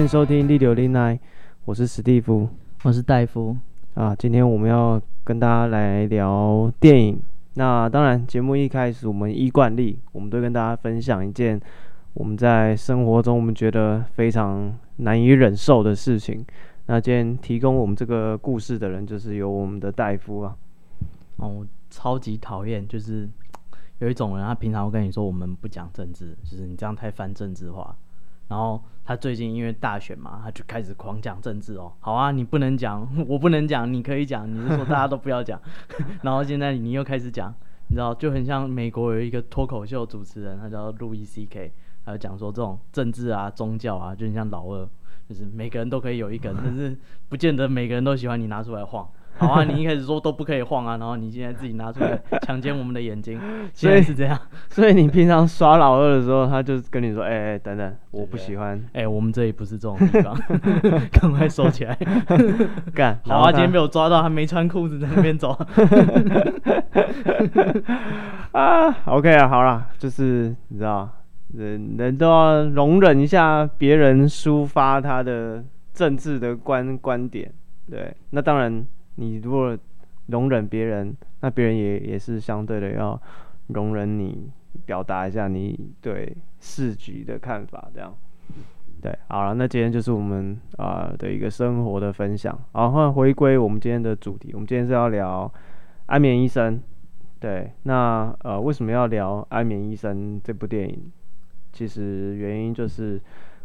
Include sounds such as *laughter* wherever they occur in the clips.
欢迎收听《第九零来》，我是史蒂夫，我是戴夫啊。今天我们要跟大家来聊电影。那当然，节目一开始我们依惯例，我们都跟大家分享一件我们在生活中我们觉得非常难以忍受的事情。那今天提供我们这个故事的人，就是由我们的戴夫啊。哦，我超级讨厌，就是有一种人，他平常会跟你说我们不讲政治，就是你这样太泛政治化。然后他最近因为大选嘛，他就开始狂讲政治哦。好啊，你不能讲，*laughs* 我不能讲，你可以讲。你是说大家都不要讲？*laughs* 然后现在你又开始讲，你知道就很像美国有一个脱口秀主持人，他叫路易 C.K.，他就讲说这种政治啊、宗教啊，就很像老二，就是每个人都可以有一根，但是不见得每个人都喜欢你拿出来晃。好啊，你一开始说都不可以晃啊，然后你现在自己拿出来强奸我们的眼睛，*laughs* 所以是这样。*laughs* 所以你平常耍老二的时候，他就跟你说：“哎、欸、哎，等等，我不喜欢。*laughs* 哎、欸，我们这里不是这种地方，赶快收起来。干，好啊，今天被我抓到，还没穿裤子在那边走。啊，OK 啊，好了，就是你知道，人人都要容忍一下别人抒发他的政治的观观点。对，那当然。你如果容忍别人，那别人也也是相对的要容忍你，表达一下你对市局的看法，这样。对，好了，那今天就是我们啊、的一个生活的分享。然后回归我们今天的主题，我们今天是要聊《安眠医生》。对，那呃为什么要聊《安眠医生》这部电影？其实原因就是。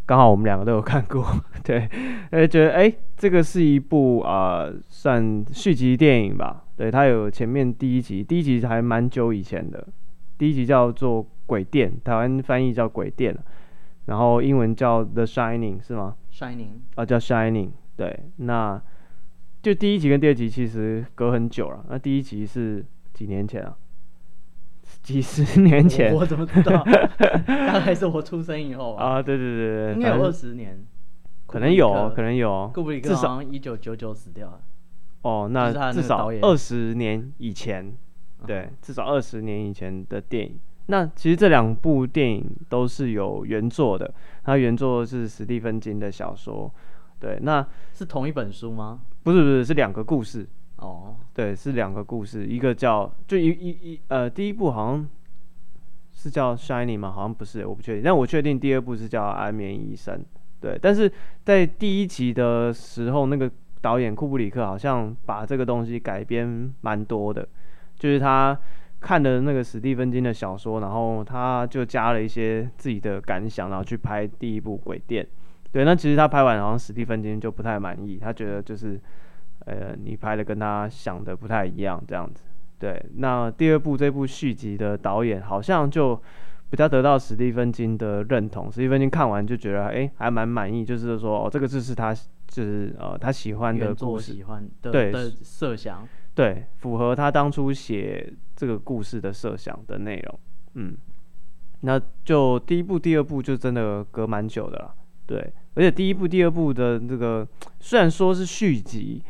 刚好我们两个都有看过，*laughs* 对，呃，觉得哎，这个是一部啊、呃，算续集电影吧。对，它有前面第一集，第一集还蛮久以前的，第一集叫做《鬼店》，台湾翻译叫《鬼店》，然后英文叫《The Shining》，是吗？Shining，啊，叫《Shining》。对，那就第一集跟第二集其实隔很久了。那第一集是几年前啊？几十年前，我，我怎么知道？*laughs* 大概是我出生以后啊。对对对对，应该有二十年，可能有，可能有。库布里克好像一九九九死掉了。哦，那至少二十年以前，对，至少二十年以前的电影。那其实这两部电影都是有原作的，它原作是史蒂芬金的小说。对，那是同一本书吗？不是不是，是两个故事。哦，对，是两个故事，一个叫就一一一呃，第一部好像是叫《Shining》吗？好像不是，我不确定。但我确定第二部是叫《安眠医生》。对，但是在第一集的时候，那个导演库布里克好像把这个东西改编蛮多的，就是他看了那个史蒂芬金的小说，然后他就加了一些自己的感想，然后去拍第一部《鬼店》。对，那其实他拍完，好像史蒂芬金就不太满意，他觉得就是。呃，你拍的跟他想的不太一样，这样子。对，那第二部这部续集的导演好像就比较得到史蒂芬金的认同，史蒂芬金看完就觉得，哎、欸，还蛮满意，就是说，哦，这个就是他，就是呃，他喜欢的故事，喜欢的对的设想，对，符合他当初写这个故事的设想的内容。嗯，那就第一部、第二部就真的隔蛮久的了，对，而且第一部、第二部的这个虽然说是续集。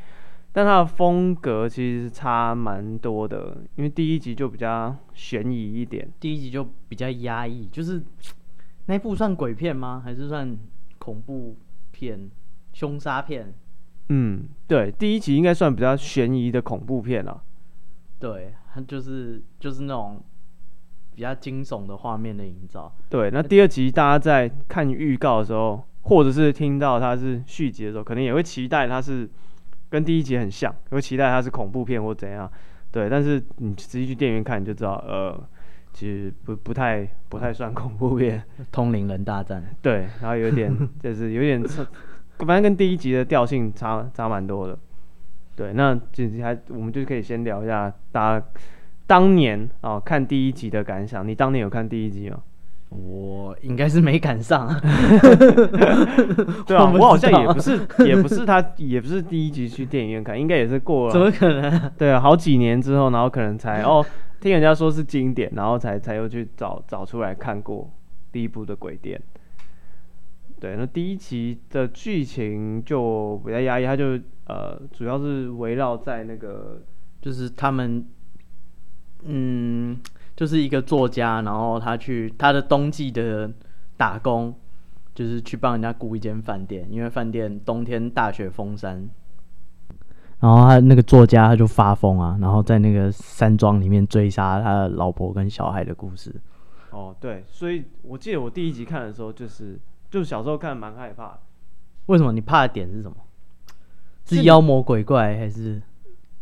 但它的风格其实差蛮多的，因为第一集就比较悬疑一点，第一集就比较压抑，就是 *tsk* 那部算鬼片吗？还是算恐怖片、凶杀片？嗯，对，第一集应该算比较悬疑的恐怖片了。对，它就是就是那种比较惊悚的画面的营造。对，那第二集大家在看预告的时候，或者是听到它是续集的时候，可能也会期待它是。跟第一集很像，会期待它是恐怖片或怎样，对。但是你直接去电影院看，你就知道，呃，其实不不太不太算恐怖片。通灵人大战。对，然后有点 *laughs* 就是有点，反正跟第一集的调性差差蛮多的。对，那就还我们就可以先聊一下大家当年啊、哦、看第一集的感想。你当年有看第一集吗？我应该是没赶上，*laughs* 对啊，我好像也不是，也不是他，也不是第一集去电影院看，应该也是过了，怎么可能？对啊，好几年之后，然后可能才哦，听人家说是经典，然后才才又去找找出来看过第一部的鬼店。对，那第一集的剧情就比较压抑，他就呃，主要是围绕在那个，就是他们，嗯。就是一个作家，然后他去他的冬季的打工，就是去帮人家雇一间饭店，因为饭店冬天大雪封山，然后他那个作家他就发疯啊，然后在那个山庄里面追杀他的老婆跟小孩的故事。哦，对，所以我记得我第一集看的时候，就是就是小时候看蛮害怕。为什么？你怕的点是什么？是妖魔鬼怪还是？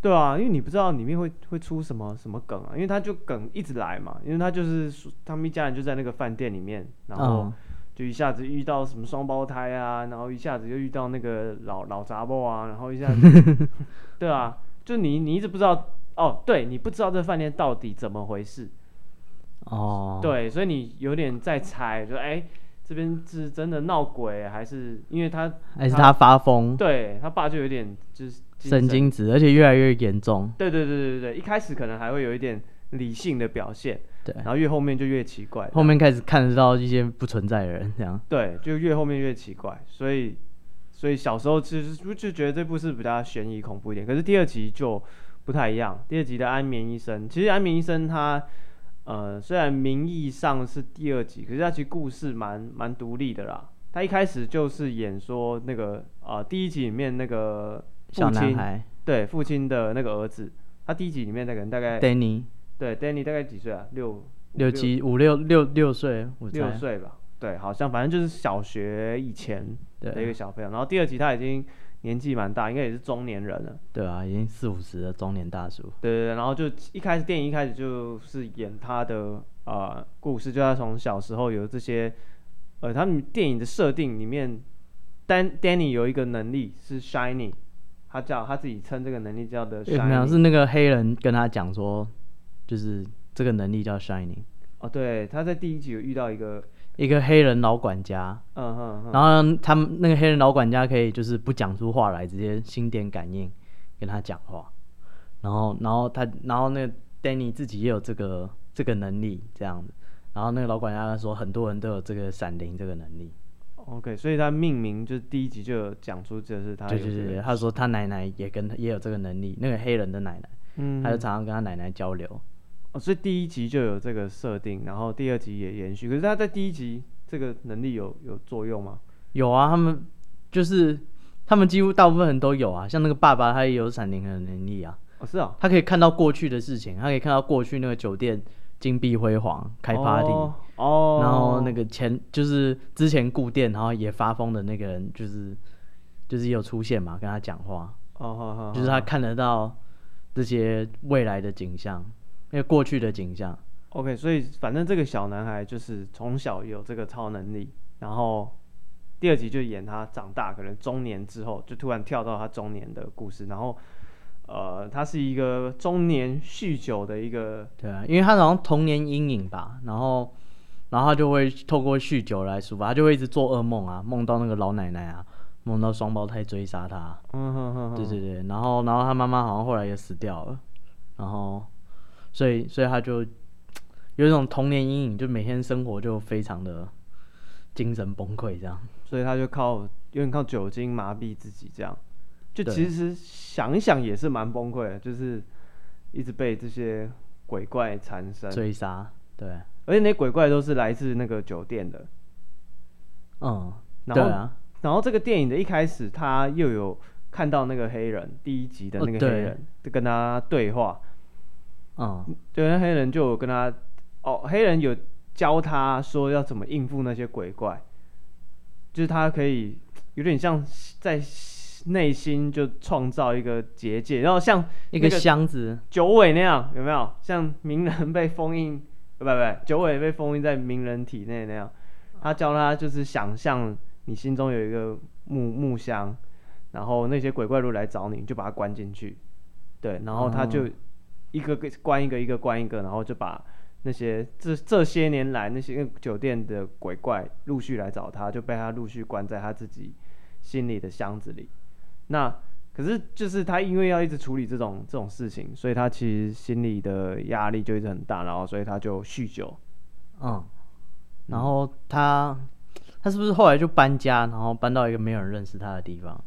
对啊，因为你不知道里面会会出什么什么梗啊，因为他就梗一直来嘛，因为他就是他们一家人就在那个饭店里面，然后就一下子遇到什么双胞胎啊，然后一下子又遇到那个老老杂货啊，然后一下子，*laughs* 对啊，就你你一直不知道哦，对你不知道这饭店到底怎么回事哦，对，所以你有点在猜，就哎。这边是真的闹鬼，还是因为他还是他发疯？对他爸就有点就是神经质，而且越来越严重。对对对对对，一开始可能还会有一点理性的表现，对，然后越后面就越奇怪。后面开始看得到一些不存在的人，这样。对，就越后面越奇怪，所以所以小时候其实就觉得这部是比较悬疑恐怖一点，可是第二集就不太一样。第二集的安眠医生，其实安眠医生他。呃，虽然名义上是第二集，可是他其实故事蛮蛮独立的啦。他一开始就是演说那个呃，第一集里面那个父亲，对父亲的那个儿子。他第一集里面那个人大概 Danny，对 Danny 大概几岁啊？六六七五六六六岁，六岁吧。对，好像反正就是小学以前的一个小朋友。然后第二集他已经。年纪蛮大，应该也是中年人了。对啊，已经四五十的中年大叔。对对对，然后就一开始电影一开始就是演他的呃故事，就他从小时候有这些，呃，他们电影的设定里面，丹 Danny 有一个能力是 Shining，他叫他自己称这个能力叫的 Shining。没有，是那个黑人跟他讲说，就是这个能力叫 Shining。哦，对，他在第一集有遇到一个。一个黑人老管家，嗯哼，然后他们那个黑人老管家可以就是不讲出话来，直接心电感应跟他讲话，然后然后他然后那个 Danny 自己也有这个这个能力这样子，然后那个老管家说很多人都有这个闪灵这个能力，OK，所以他命名就是第一集就有讲出这是他对对对，他说他奶奶也跟他也有这个能力，那个黑人的奶奶，嗯，他就常常跟他奶奶交流。哦，所以第一集就有这个设定，然后第二集也延续。可是他在第一集这个能力有有作用吗？有啊，他们就是他们几乎大部分人都有啊。像那个爸爸，他也有闪灵的能力啊。哦，是啊，他可以看到过去的事情，他可以看到过去那个酒店金碧辉煌开 party，哦，哦，然后那个前就是之前顾店然后也发疯的那个人，就是就是也有出现嘛，跟他讲话。哦，就是他看得到这些未来的景象。因为过去的景象，OK，所以反正这个小男孩就是从小有这个超能力，然后第二集就演他长大，可能中年之后就突然跳到他中年的故事，然后呃，他是一个中年酗酒的一个，对啊，因为他好像童年阴影吧，然后然后他就会透过酗酒来抒发，他就会一直做噩梦啊，梦到那个老奶奶啊，梦到双胞胎追杀他，嗯哼哼，对对对，然后然后他妈妈好像后来也死掉了，然后。所以，所以他就有一种童年阴影，就每天生活就非常的精神崩溃这样。所以他就靠有点靠酒精麻痹自己这样。就其实想一想也是蛮崩溃的，就是一直被这些鬼怪缠身追杀。对，而且那鬼怪都是来自那个酒店的。嗯，然后对啊。然后这个电影的一开始，他又有看到那个黑人，第一集的那个黑人就跟他对话。嗯，对，那黑人就有跟他，哦，黑人有教他说要怎么应付那些鬼怪，就是他可以有点像在内心就创造一个结界，然后像一个箱子九尾那样，有没有？像鸣人被封印，不不不，九尾被封印在鸣人体内那样，他教他就是想象你心中有一个木木箱，然后那些鬼怪如果来找你，你就把它关进去，对，然后他就。嗯一个个关一个，一个关一个，然后就把那些这这些年来那些酒店的鬼怪陆续来找他，就被他陆续关在他自己心里的箱子里。那可是就是他因为要一直处理这种这种事情，所以他其实心里的压力就一直很大，然后所以他就酗酒。嗯，然后他他是不是后来就搬家，然后搬到一个没有人认识他的地方？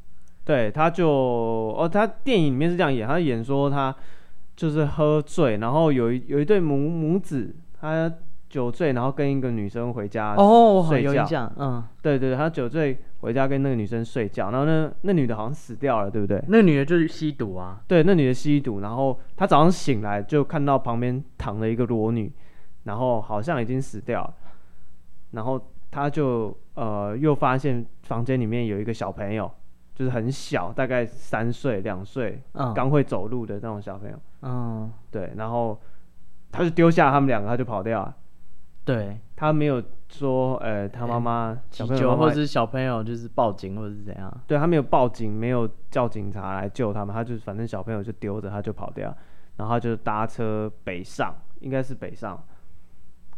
对，他就哦，他电影里面是这样演，他演说他。就是喝醉，然后有一有一对母母子，他酒醉，然后跟一个女生回家哦，睡觉。有印象，嗯，对对，他酒醉回家跟那个女生睡觉，然后那那女的好像死掉了，对不对？那女的就是吸毒啊。对，那女的吸毒，然后他早上醒来就看到旁边躺了一个裸女，然后好像已经死掉了，然后他就呃又发现房间里面有一个小朋友。就是很小，大概三岁、两岁，刚、嗯、会走路的那种小朋友。嗯，对，然后他就丢下他们两个，他就跑掉了。对，他没有说，呃，他妈妈、小朋友妈妈或者是小朋友就是报警或者是怎样。对，他没有报警，没有叫警察来救他们，他就反正小朋友就丢着他就跑掉，然后他就搭车北上，应该是北上，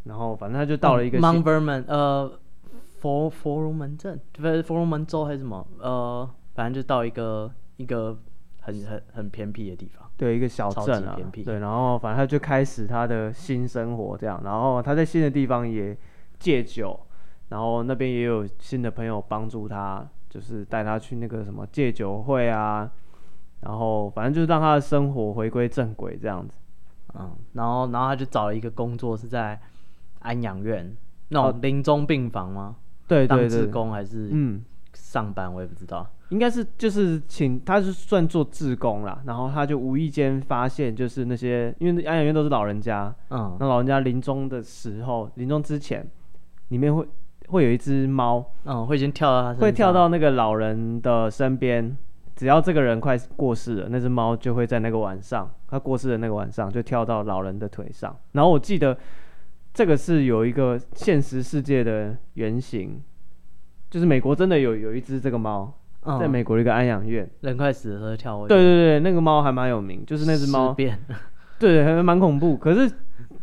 然后反正他就到了一个、嗯、Mount Vernon，呃，佛佛罗门镇，不是佛罗门州还是什么，呃。反正就到一个一个很很很偏僻的地方，对，一个小镇啊，对，然后反正他就开始他的新生活这样，然后他在新的地方也戒酒，然后那边也有新的朋友帮助他，就是带他去那个什么戒酒会啊，然后反正就是让他的生活回归正轨这样子，嗯，然后然后他就找了一个工作是在安养院那种临终病房吗？对对对，当职工还是嗯上班我也不知道。应该是就是请他是算做志工啦，然后他就无意间发现，就是那些因为安养院都是老人家，嗯，那老人家临终的时候，临终之前，里面会会有一只猫，嗯，会先跳到他身上，会跳到那个老人的身边，只要这个人快过世了，那只猫就会在那个晚上，他过世的那个晚上就跳到老人的腿上。然后我记得这个是有一个现实世界的原型，就是美国真的有有一只这个猫。在美国的一个安养院，人快死的时候跳过去。对对对，那个猫还蛮有名，就是那只猫。对对，还蛮恐怖。可是，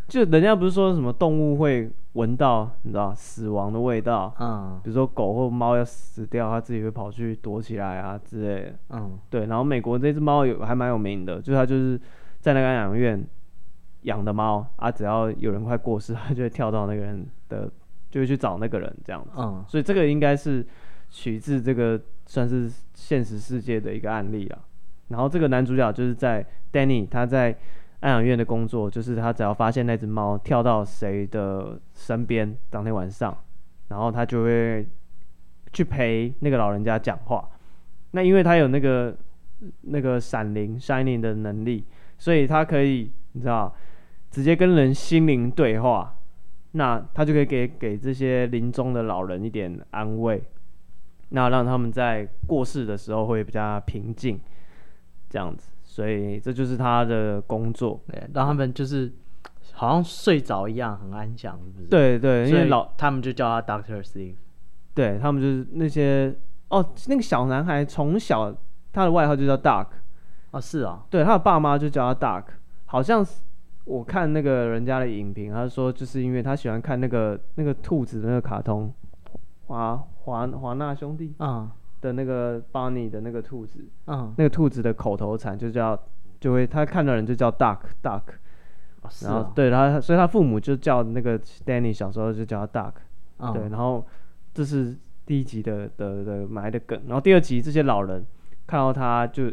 就人家不是说什么动物会闻到，你知道死亡的味道？嗯。比如说狗或猫要死掉，它自己会跑去躲起来啊之类的。嗯。对，然后美国这只猫有还蛮有名的，就是它就是在那个安养院养的猫啊，只要有人快过世，它就会跳到那个人的，就会去找那个人这样子。嗯。所以这个应该是。取自这个算是现实世界的一个案例啊，然后这个男主角就是在 Danny 他在安养院的工作，就是他只要发现那只猫跳到谁的身边，当天晚上，然后他就会去陪那个老人家讲话。那因为他有那个那个闪灵 Shining 的能力，所以他可以你知道直接跟人心灵对话，那他就可以给给这些临终的老人一点安慰。那让他们在过世的时候会比较平静，这样子，所以这就是他的工作，对，让他们就是好像睡着一样，很安详，是不是？对对，因为老他们就叫他 Doctor Sleep，对他们就是那些哦，那个小男孩从小他的外号就叫 Duck，哦是啊，对，他的爸妈就叫他 Duck，好像是我看那个人家的影评，他说就是因为他喜欢看那个那个兔子的那个卡通。华华华纳兄弟啊的那个邦尼的那个兔子，嗯，那个兔子的口头禅就叫，就会他看到人就叫 Duck Duck，哦、然后、哦、对他，所以他父母就叫那个 Danny 小时候就叫他 Duck，、嗯、对，然后这是第一集的的的埋的梗，然后第二集这些老人看到他就，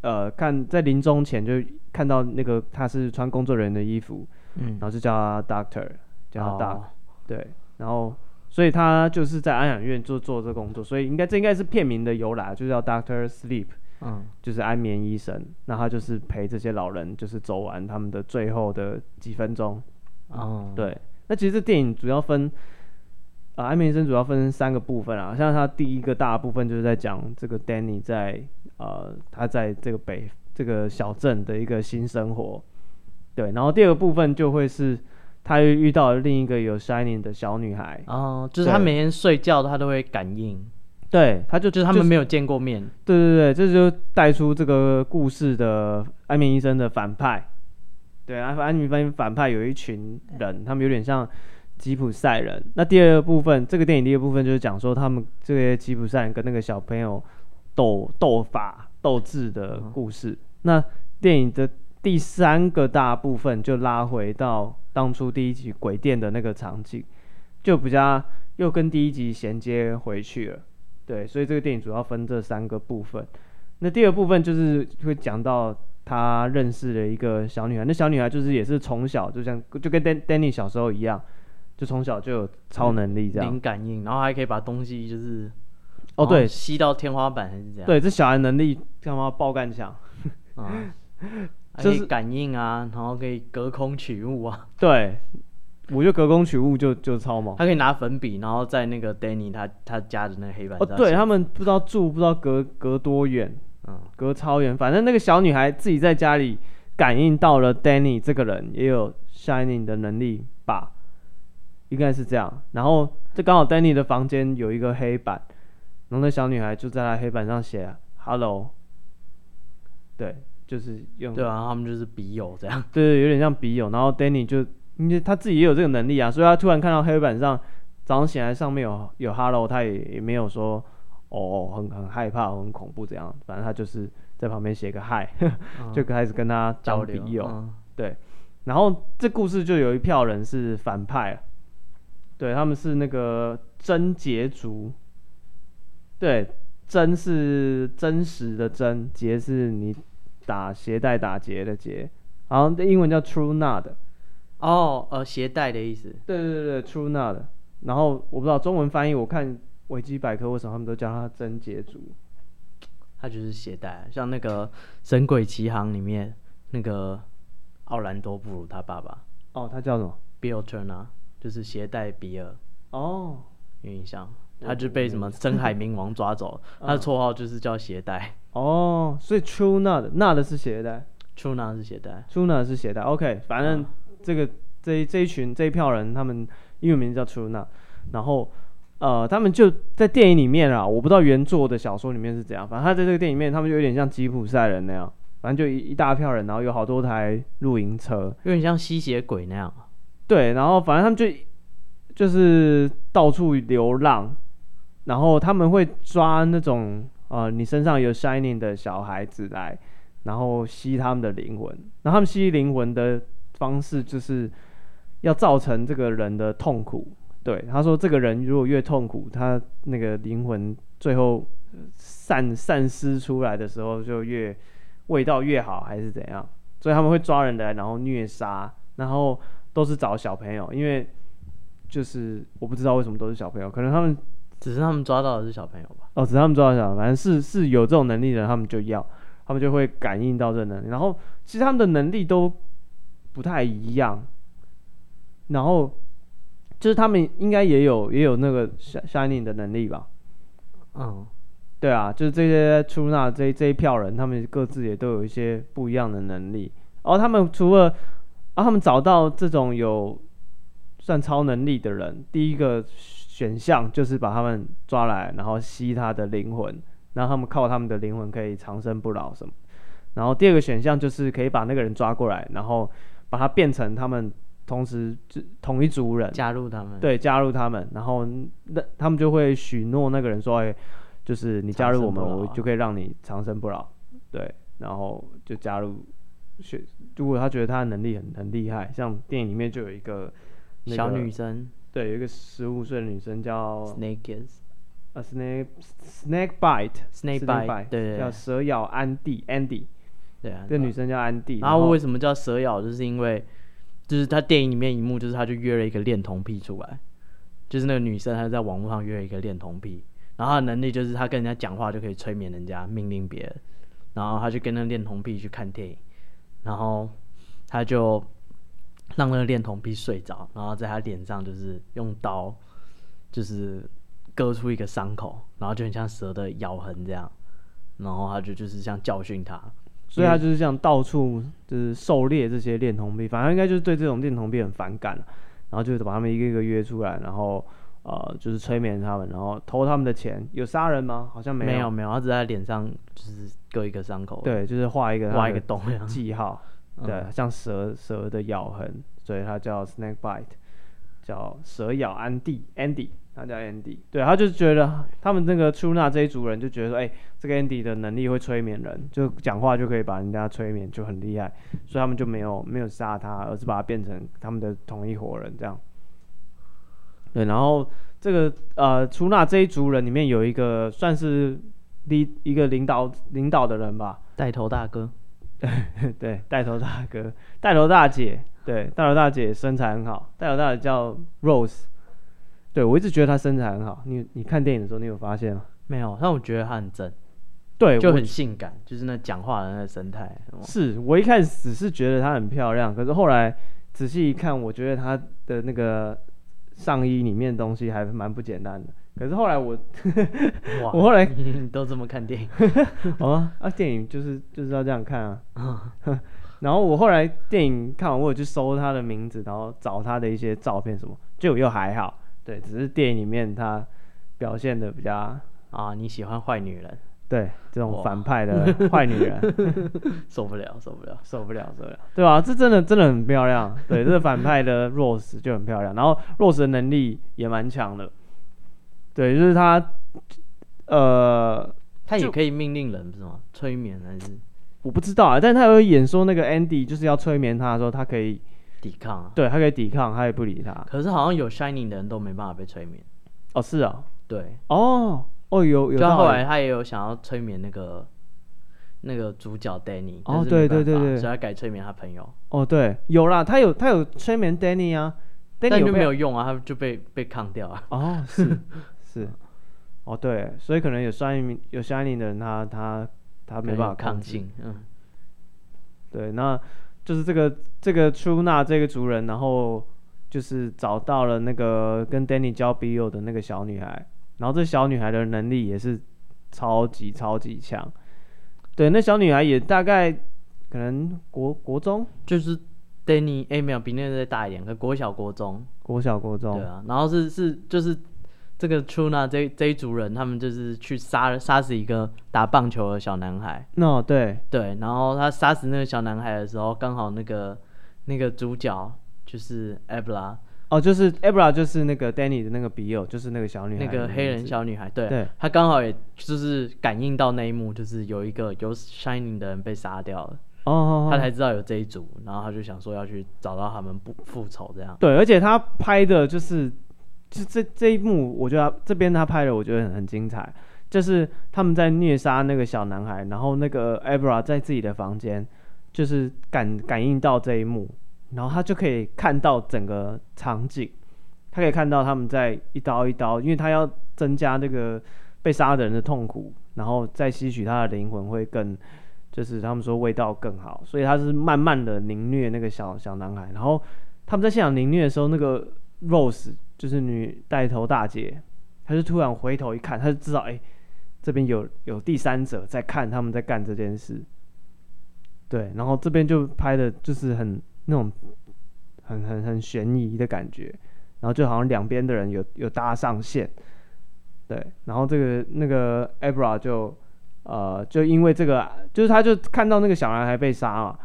呃，看在临终前就看到那个他是穿工作人员的衣服，嗯，然后就叫他 Doctor，叫他 Duck，、哦、对，然后。所以他就是在安养院做做这工作，所以应该这应该是片名的由来，就叫 Doctor Sleep，嗯，就是安眠医生。那他就是陪这些老人，就是走完他们的最后的几分钟。哦，对。那其实这电影主要分，啊，安眠医生主要分三个部分啊。像他第一个大部分就是在讲这个 Danny 在呃他在这个北这个小镇的一个新生活。对，然后第二个部分就会是。他又遇到了另一个有 Shining 的小女孩，哦，就是他每天睡觉他都会感应，对，他就就是他们没有见过面，对对对，这就带出这个故事的安眠医生的反派，对，安安眠反派有一群人，他们有点像吉普赛人。那第二部分，这个电影第二部分就是讲说他们这些吉普赛人跟那个小朋友斗斗法斗智的故事。嗯。那电影的第三个大部分就拉回到。当初第一集鬼店的那个场景，就比较又跟第一集衔接回去了，对，所以这个电影主要分这三个部分。那第二部分就是会讲到他认识了一个小女孩，那小女孩就是也是从小就像就跟丹丹尼小时候一样，就从小就有超能力这样，灵感应，然后还可以把东西就是哦对吸到天花板还是这样？对，这小孩能力他妈爆干强？*laughs* 啊，就是可以感应啊，然后可以隔空取物啊。对，我觉得隔空取物就就超猛。他可以拿粉笔，然后在那个 Danny 他他家的那个黑板哦，对他们不知道住不知道隔隔多远，嗯，隔超远。反正那个小女孩自己在家里感应到了 Danny 这个人也有 Shining 的能力吧，应该是这样。然后这刚好 Danny 的房间有一个黑板，然后那小女孩就在他黑板上写 Hello。对，就是用对啊，他们就是笔友这样。对 *laughs* 对，有点像笔友。然后 Danny 就因为他自己也有这个能力啊，所以他突然看到黑板上早上醒来上面有有 Hello，他也也没有说哦很很害怕很恐怖这样，反正他就是在旁边写个 Hi，、嗯、*laughs* 就开始跟他交笔友。嗯、对，然后这故事就有一票人是反派，对，他们是那个贞洁族，对。真是真实的真，结是你打鞋带打结的结，然后这英文叫 True Nod，哦，呃，鞋带的意思。对对对，True Nod。然后我不知道中文翻译，我看维基百科为什么他们都叫它真结族，它就是鞋带，像那个《神鬼奇航》里面那个奥兰多布鲁他爸爸。哦，他叫什么？Bill Turner，就是鞋带比尔。哦，有印象。他就被什么深海冥王抓走，他的绰号就是叫鞋带。哦，所以 True Nod Nod 是鞋带，True Nod 是鞋带，True Nod 是鞋带。OK，反正这个这一这一群这一票人，他们英文名字叫 True Nod，然后呃，他们就在电影里面啊，我不知道原作的小说里面是怎样，反正他在这个电影里面，他们就有点像吉普赛人那样，反正就一一大票人，然后有好多台露营车，有点像吸血鬼那样。对，然后反正他们就就是到处流浪。然后他们会抓那种呃，你身上有 shining 的小孩子来，然后吸他们的灵魂。然后他们吸灵魂的方式就是要造成这个人的痛苦。对，他说这个人如果越痛苦，他那个灵魂最后散散失出来的时候就越味道越好，还是怎样？所以他们会抓人来，然后虐杀，然后都是找小朋友，因为就是我不知道为什么都是小朋友，可能他们。只是他们抓到的是小朋友吧？哦，只是他们抓到的小朋友，反正是是有这种能力的人，他们就要，他们就会感应到这能力。然后其实他们的能力都不太一样。然后就是他们应该也有也有那个 shining 的能力吧？嗯，对啊，就是这些出纳这这一票人，他们各自也都有一些不一样的能力。然后他们除了啊，他们找到这种有算超能力的人，第一个。选项就是把他们抓来，然后吸他的灵魂，然后他们靠他们的灵魂可以长生不老什么。然后第二个选项就是可以把那个人抓过来，然后把他变成他们同时就同一族人，加入他们。对，加入他们，然后那他们就会许诺那个人说：“哎，就是你加入我们，我就可以让你长生不老。”对，然后就加入。选如果他觉得他的能力很很厉害，像电影里面就有一个、那个、小女生。对，有一个十五岁的女生叫 Snake，呃，Snake Snake Bite，Snake Bite，对对，叫蛇咬安迪，Andy，对啊，这女生叫安迪。然后为什么叫蛇咬？就是因为，就是他电影里面一幕，就是他就约了一个恋童癖出来，就是那个女生她在网络上约了一个恋童癖，然后她的能力就是她跟人家讲话就可以催眠人家，命令别人，然后她就跟那恋童癖去看电影，然后她就。让那个恋童癖睡着，然后在他脸上就是用刀，就是割出一个伤口，然后就很像蛇的咬痕这样，然后他就就是像教训他，所以他就是这样到处就是狩猎这些恋童癖，反正应该就是对这种恋童癖很反感，然后就把他们一个一个约出来，然后呃就是催眠他们，然后偷他们的钱，有杀人吗？好像没有，没有没有，他只在脸上就是割一个伤口，对，就是画一个画一个洞记号。*laughs* 对，嗯、像蛇蛇的咬痕，所以它叫 Snake Bite，叫蛇咬安迪 Andy，他叫 Andy。对，他就觉得他们那个出纳这一族人就觉得说，哎、欸，这个 Andy 的能力会催眠人，就讲话就可以把人家催眠，就很厉害，所以他们就没有没有杀他，而是把他变成他们的同一伙人这样。对，然后这个呃出纳这一族人里面有一个算是领一个领导领导的人吧，带头大哥。对 *laughs* 对，带头大哥、带头大姐，对，带头大姐身材很好，带头大姐叫 Rose，对，我一直觉得她身材很好。你你看电影的时候，你有发现吗？没有，但我觉得她很正，对，就很性感，就是那讲话的那个神态。是我一开始只是觉得她很漂亮，可是后来仔细一看，我觉得她的那个上衣里面的东西还蛮不简单的。可是后来我，哇 *laughs* 我后来你都这么看电影？*laughs* 哦啊，电影就是就是要这样看啊。*laughs* 然后我后来电影看完，我有去搜他的名字，然后找他的一些照片什么，就又还好。对，只是电影里面他表现的比较啊，你喜欢坏女人？对，这种反派的坏女人，受不了，受不了，受不了，受不了，对吧？这真的真的很漂亮。对，这个反派的 Rose 就很漂亮，然后 Rose 的能力也蛮强的。对，就是他，呃，他也可以命令人，不是吗？催眠还是？我不知道啊，但是他有演说那个 Andy 就是要催眠他的时候，他可以抵抗啊。对，他可以抵抗，他也不理他。可是好像有 Shining 的人都没办法被催眠。哦，是啊。对。哦哦，有有。到后来他也有想要催眠那个那个主角 Danny。哦，对对对对。所以他改催眠他朋友。哦，对，有啦，他有他有催眠 Danny 啊，Danny 就没有用啊，他就被被抗掉啊。哦，是。*laughs* 是，哦对，所以可能有 Shining 有 Shining 的人他，他他他没办法抗性，嗯，对，那就是这个这个 Truna 这个族人，然后就是找到了那个跟 Danny 交笔友的那个小女孩，然后这小女孩的能力也是超级超级强，对，那小女孩也大概可能国国中，就是 Danny 哎没有比那个再大一点，可国小国中，国小国中，对啊，然后是是就是。这个 Truna 这这一组人，他们就是去杀杀死一个打棒球的小男孩。哦，对对，然后他杀死那个小男孩的时候，刚好那个那个主角就是 Abra。哦，就是 Abra，就是那个 Danny 的那个笔友，就是那个小女孩，那个黑人小女孩。对，对他刚好也就是感应到那一幕，就是有一个有 Shining 的人被杀掉了。哦，他才知道有这一组，然后他就想说要去找到他们不复仇这样。对，而且他拍的就是。就这这一幕，我觉得这边他拍的，我觉得很很精彩。就是他们在虐杀那个小男孩，然后那个 Abra 在自己的房间，就是感感应到这一幕，然后他就可以看到整个场景，他可以看到他们在一刀一刀，因为他要增加那个被杀的人的痛苦，然后再吸取他的灵魂会更，就是他们说味道更好，所以他是慢慢的凌虐那个小小男孩，然后他们在现场凌虐的时候，那个 Rose。就是女带头大姐，她就突然回头一看，她就知道，哎、这边有有第三者在看他们在干这件事。对，然后这边就拍的就是很那种很很很悬疑的感觉，然后就好像两边的人有有搭上线。对，然后这个那个 Abra 就呃就因为这个，就是他就看到那个小男孩被杀嘛。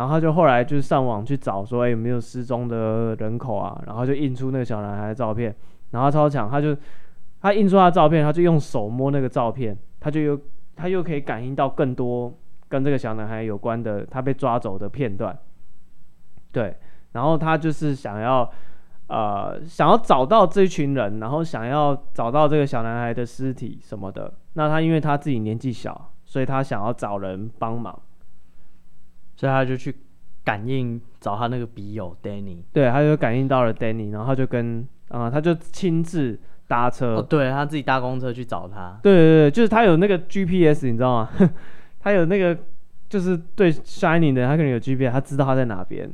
然后他就后来就上网去找说，哎，有没有失踪的人口啊？然后就印出那个小男孩的照片。然后超强，他就他印出他照片，他就用手摸那个照片，他就又他又可以感应到更多跟这个小男孩有关的他被抓走的片段。对，然后他就是想要呃想要找到这一群人，然后想要找到这个小男孩的尸体什么的。那他因为他自己年纪小，所以他想要找人帮忙。所以他就去感应找他那个笔友 Danny，对，他就感应到了 Danny，然后他就跟啊、呃，他就亲自搭车，哦、对他自己搭公车去找他。对对对，就是他有那个 GPS，你知道吗？*laughs* 他有那个就是对 Shining 的，他可能有 GPS，他知道他在哪边，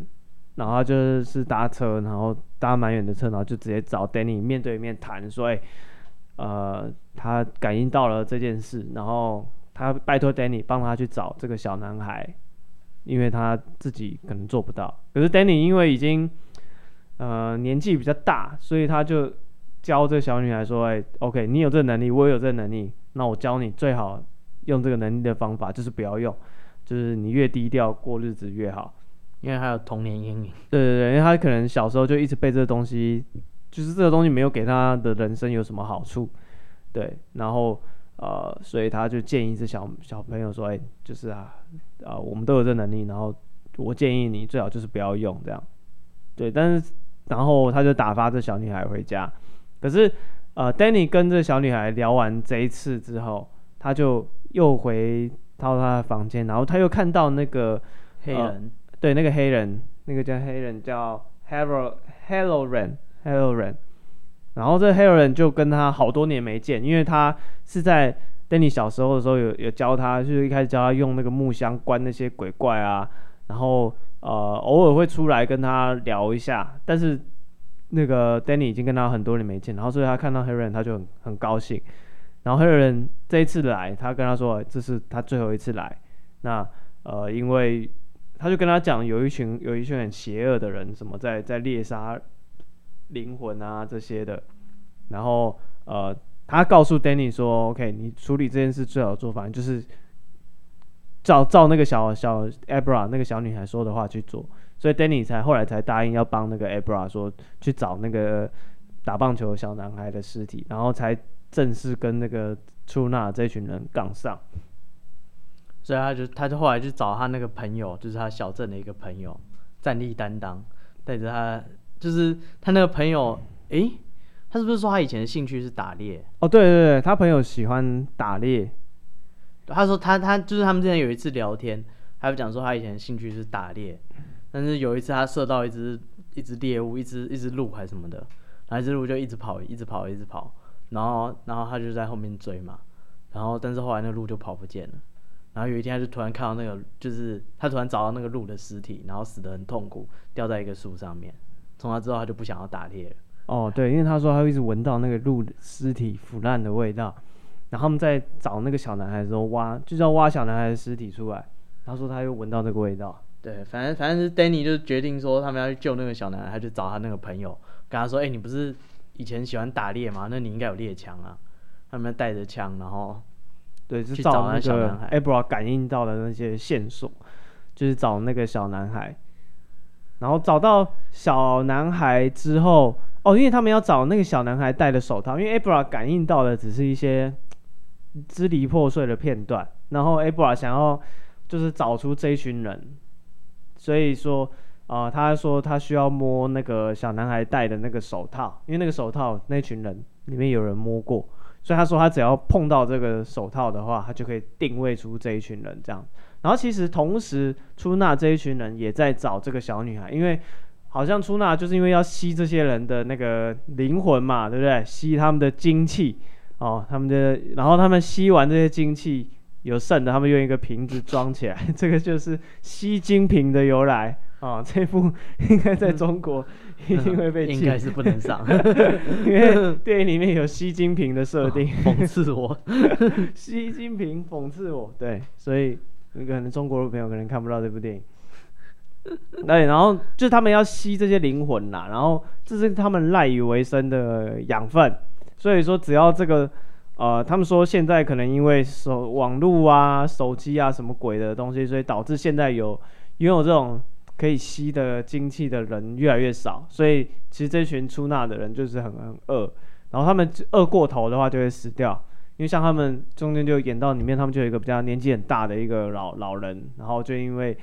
然后他就是搭车，然后搭蛮远的车，然后就直接找 Danny 面对面谈，所以，呃，他感应到了这件事，然后他拜托 Danny 帮他去找这个小男孩。因为他自己可能做不到，可是 Danny 因为已经呃年纪比较大，所以他就教这小女孩说：“哎，OK，你有这个能力，我也有这个能力，那我教你最好用这个能力的方法就是不要用，就是你越低调过日子越好。”因为他有童年阴影。对对对，因为他可能小时候就一直被这个东西，就是这个东西没有给他的人生有什么好处。对，然后。呃，所以他就建议这小小朋友说：“哎，就是啊，啊、呃，我们都有这能力，然后我建议你最好就是不要用这样。”对，但是然后他就打发这小女孩回家。可是，呃，Danny 跟这小女孩聊完这一次之后，他就又回到他的房间，然后他又看到那个黑人，呃、对，那个黑人，那个叫黑人叫 Halloran Halloran Halloran，然后这个 Halloran 就跟他好多年没见，因为他是在 Danny 小时候的时候有有教他，就是一开始教他用那个木箱关那些鬼怪啊，然后呃偶尔会出来跟他聊一下，但是那个 Danny 已经跟他很多年没见，然后所以他看到 Halloran 他就很很高兴。然后黑人这一次来，他跟他说这是他最后一次来。那呃，因为他就跟他讲，有一群有一群很邪恶的人，什么在在猎杀灵魂啊这些的。然后呃，他告诉 Danny 说：“OK，你处理这件事最好的做法就是照照那个小小 Abra 那个小女孩说的话去做。”所以 Danny 才后来才答应要帮那个 Abra 说去找那个打棒球小男孩的尸体，然后才。正式跟那个出纳这群人杠上，所以他就他就后来就找他那个朋友，就是他小镇的一个朋友，战力担当，带着他，就是他那个朋友，诶、欸，他是不是说他以前的兴趣是打猎？哦，对对对，他朋友喜欢打猎。他说他他就是他们之前有一次聊天，他就讲说他以前的兴趣是打猎，但是有一次他射到一只一只猎物，一只一只鹿还是什么的，然后一只鹿就一直跑，一直跑，一直跑。然后，然后他就在后面追嘛，然后，但是后来那个鹿就跑不见了。然后有一天，他就突然看到那个，就是他突然找到那个鹿的尸体，然后死得很痛苦，掉在一个树上面。从那之后，他就不想要打猎了。哦，对，因为他说他会一直闻到那个鹿尸体腐烂的味道。然后他们在找那个小男孩的时候挖，就是要挖小男孩的尸体出来。他说他又闻到那个味道。对，反正反正是 Danny 就决定说他们要去救那个小男孩，他就找他那个朋友，跟他说：“哎，你不是？”以前喜欢打猎吗？那你应该有猎枪啊。他们带着枪，然后对，就找那个 Abra 感应到的那些线索，就是找那个小男孩。然后找到小男孩之后，哦，因为他们要找那个小男孩戴的手套，因为 Abra 感应到的只是一些支离破碎的片段。然后 Abra 想要就是找出这一群人，所以说。啊、呃，他说他需要摸那个小男孩戴的那个手套，因为那个手套那群人里面有人摸过，所以他说他只要碰到这个手套的话，他就可以定位出这一群人这样。然后其实同时出纳这一群人也在找这个小女孩，因为好像出纳就是因为要吸这些人的那个灵魂嘛，对不对？吸他们的精气哦，他们的，然后他们吸完这些精气有剩的，他们用一个瓶子装起来，*laughs* 这个就是吸精瓶的由来。啊、哦，这部应该在中国一定会被禁，应该是不能上，*laughs* 因为电影里面有吸金瓶的设定，哦、讽刺我，*laughs* 吸金瓶讽刺我，对，所以可能中国的朋友可能看不到这部电影。*laughs* 对，然后就是他们要吸这些灵魂啦，然后这是他们赖以为生的养分，所以说只要这个，呃，他们说现在可能因为手网络啊、手机啊什么鬼的东西，所以导致现在有拥有这种。可以吸的精气的人越来越少，所以其实这群出纳的人就是很很饿，然后他们饿过头的话就会死掉。因为像他们中间就演到里面，他们就有一个比较年纪很大的一个老老人，然后就因为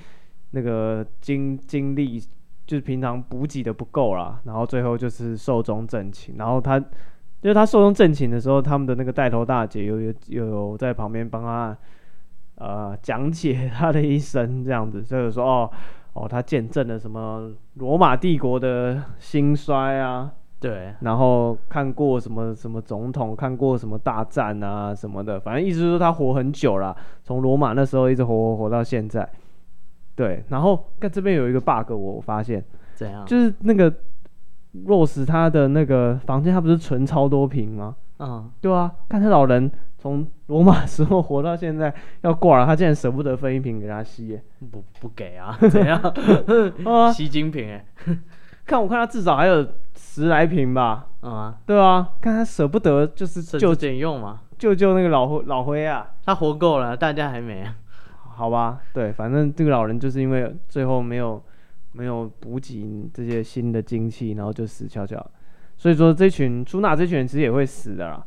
那个精精力就是平常补给的不够啦，然后最后就是寿终正寝。然后他就是他寿终正寝的时候，他们的那个带头大姐有有有在旁边帮他呃讲解他的一生这样子，就是说哦。哦，他见证了什么罗马帝国的兴衰啊？对，然后看过什么什么总统，看过什么大战啊什么的，反正意思是说他活很久了，从罗马那时候一直活活活到现在。对，然后看这边有一个 bug，我发现，怎样？就是那个 Rose 他的那个房间，他不是存超多瓶吗？嗯，对啊，看他老人。从罗马时候活到现在要挂了，他竟然舍不得分一瓶给他吸耶？不不给啊？怎样？*laughs* 啊，*laughs* 吸精瓶哎！*laughs* 看我看他至少还有十来瓶吧？啊，对啊，看他舍不得，就是就点用嘛，救救那个老灰老灰啊！他活够了，大家还没？好吧，对，反正这个老人就是因为最后没有没有补给这些新的精气，然后就死翘翘。所以说这群出纳这群人其实也会死的啦。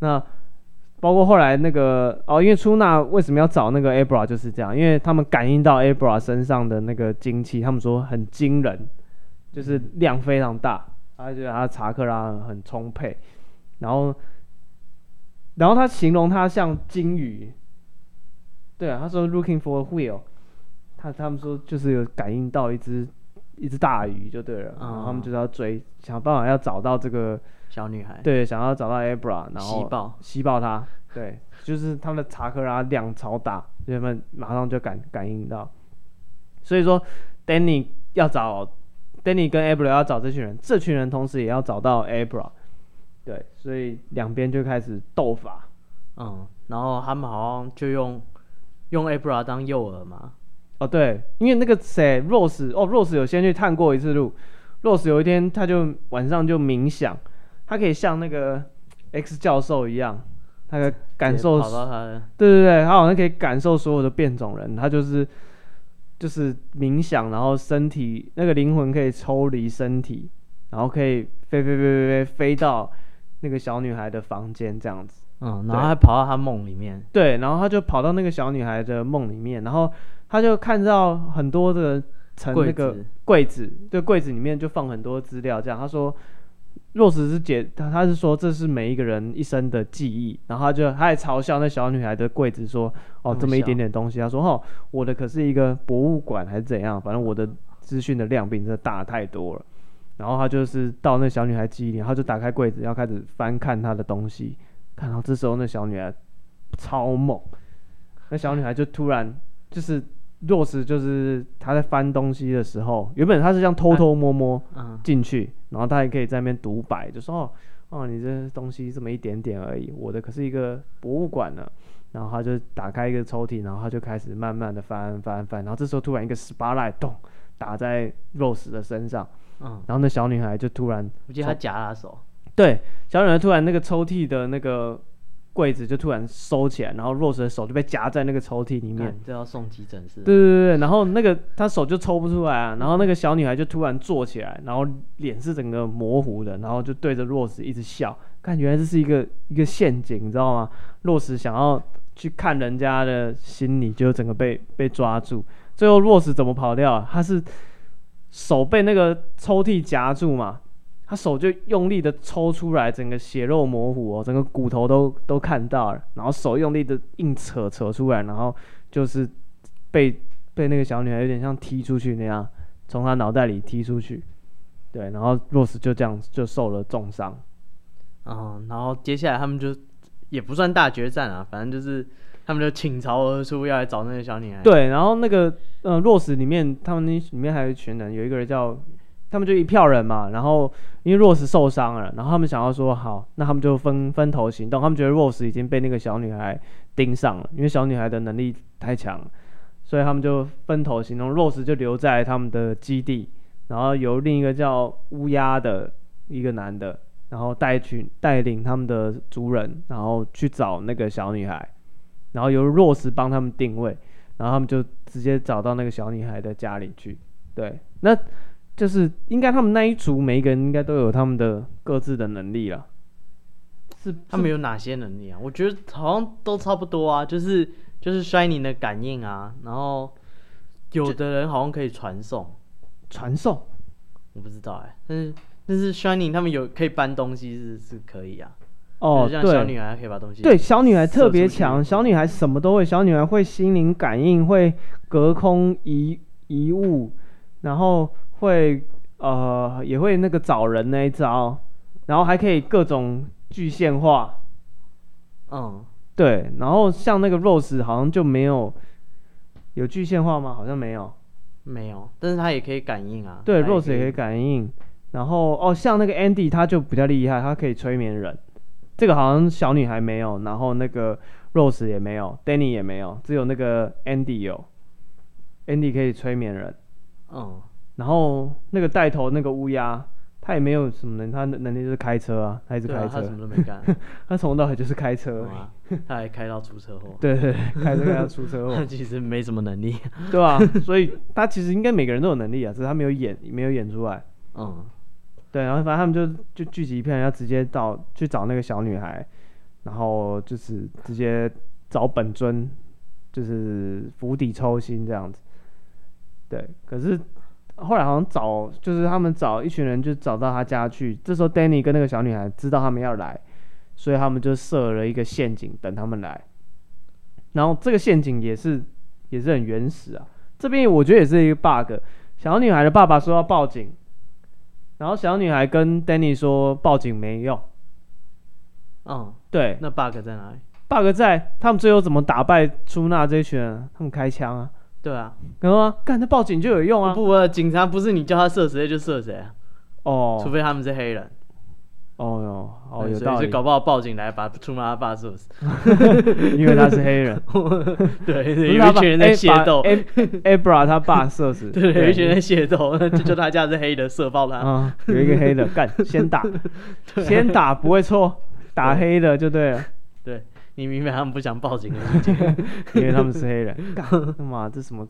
那。包括后来那个哦，因为出纳为什么要找那个 Abra 就是这样，因为他们感应到 Abra 身上的那个精气，他们说很惊人，就是量非常大，他觉得他查克拉很充沛，然后，然后他形容他像金鱼，对啊，他说 looking for a whale，他他们说就是有感应到一只一只大鱼就对了，嗯、然后他们就是要追，想办法要找到这个小女孩，对，想要找到 Abra，然后吸爆。吸爆它，对，就是他们的查克拉量超大，所以他们马上就感感应到，所以说 Danny 要找 Danny 跟 Abra 要找这群人，这群人同时也要找到 Abra，对，所以两边就开始斗法，嗯，然后他们好像就用。用 Abra 当诱饵嘛？哦，对，因为那个谁，Rose，哦，Rose 有先去探过一次路。Rose 有一天，他就晚上就冥想，他可以像那个 X 教授一样，他可以感受，跑到他的，对对对，他好像可以感受所有的变种人，他就是就是冥想，然后身体那个灵魂可以抽离身体，然后可以飞飞飞飞飞飞到那个小女孩的房间这样子。嗯，然后还跑到她梦里面。对，然后他就跑到那个小女孩的梦里面，然后他就看到很多的层那个柜子，对，柜子里面就放很多资料。这样他说，若是是解他，他是说这是每一个人一生的记忆。然后他就他还嘲笑那小女孩的柜子说，哦，这么一点点东西。他说，哦，我的可是一个博物馆还是怎样？反正我的资讯的量比你这大太多了。然后他就是到那小女孩记忆里，他就打开柜子要开始翻看她的东西。看到这时候那小女孩超猛，那小女孩就突然就是若是就是他在翻东西的时候，原本他是这样偷偷摸摸进去，然后他还可以在那边独白，就说哦哦，你这东西这么一点点而已，我的可是一个博物馆呢。然后他就打开一个抽屉，然后他就开始慢慢的翻翻翻，然后这时候突然一个 spotlight 咚打在 Rose 的身上，然后那小女孩就突然，我记得她夹她手。对，小女孩突然那个抽屉的那个柜子就突然收起来，然后 Rose 的手就被夹在那个抽屉里面，这要送急诊室。对对对，然后那个她手就抽不出来啊，然后那个小女孩就突然坐起来，然后脸是整个模糊的，然后就对着 Rose 一直笑，看原来这是一个一个陷阱，你知道吗？Rose 想要去看人家的心理，就整个被被抓住，最后 Rose 怎么跑掉啊？她是手被那个抽屉夹住嘛？他手就用力的抽出来，整个血肉模糊哦，整个骨头都都看到了，然后手用力的硬扯扯出来，然后就是被被那个小女孩有点像踢出去那样，从他脑袋里踢出去，对，然后 Rose 就这样就受了重伤，嗯，然后接下来他们就也不算大决战啊，反正就是他们就倾巢而出要来找那个小女孩，对，然后那个呃 Rose 里面他们那里面还有一群人，有一个人叫。他们就一票人嘛，然后因为 Rose 受伤了，然后他们想要说好，那他们就分分头行动。他们觉得 Rose 已经被那个小女孩盯上了，因为小女孩的能力太强，所以他们就分头行动。Rose 就留在他们的基地，然后由另一个叫乌鸦的一个男的，然后带去带领他们的族人，然后去找那个小女孩，然后由 Rose 帮他们定位，然后他们就直接找到那个小女孩的家里去。对，那。就是应该他们那一组每一个人应该都有他们的各自的能力了，是他们有哪些能力啊？我觉得好像都差不多啊，就是就是 Shining 的感应啊，然后有的人好像可以传送，传送我不知道哎、欸，但是但是 Shining 他们有可以搬东西是是可以啊，哦，像小女孩可以把东西对，对小女孩特别强，小女孩什么都会，小女孩会心灵感应，会隔空移移物，然后。会呃也会那个找人那一招，然后还可以各种具现化，嗯，对，然后像那个 Rose 好像就没有有具现化吗？好像没有，没有，但是他也可以感应啊。对，Rose 也可以感应，然后哦像那个 Andy 他就比较厉害，他可以催眠人，这个好像小女孩没有，然后那个 Rose 也没有，Danny 也没有，只有那个 Andy 有，Andy 可以催眠人，嗯。然后那个带头那个乌鸦，他也没有什么能，他能力就是开车啊，他一直开车，他什么都没干，*laughs* 他从头到尾就是开车，他还开到出车祸，*laughs* 对对，开车开到出车祸，*laughs* 他其实没什么能力，对吧？所以他其实应该每个人都有能力啊，只是他没有演，没有演出来，嗯，对，然后反正他们就就聚集一片人要直接到去找那个小女孩，然后就是直接找本尊，就是釜底抽薪这样子，对，可是。后来好像找，就是他们找一群人，就找到他家去。这时候，Danny 跟那个小女孩知道他们要来，所以他们就设了一个陷阱等他们来。然后这个陷阱也是也是很原始啊。这边我觉得也是一个 bug。小女孩的爸爸说要报警，然后小女孩跟 Danny 说报警没用。嗯，对，那 bug 在哪里？bug 在他们最后怎么打败出纳这一群人？他们开枪啊。对啊，然后啊，干他报警就有用啊。不，不，警察不是你叫他射谁就射谁啊。哦，除非他们是黑人。哦 �oh, 哦，有道理，所以搞不好报警来把出马他爸射死，*laughs* 因为他是黑人。*laughs* 对，有一群人在械斗。Abra 他爸射死。对，有一群人在械斗，就就他家是黑的，射爆他。嗯，有一个黑的干，先打，*laughs* 先打不会错，打黑的就对了。对，你明白他们不想报警的事情，*laughs* 因为他们是黑人。*laughs* 干妈，这什么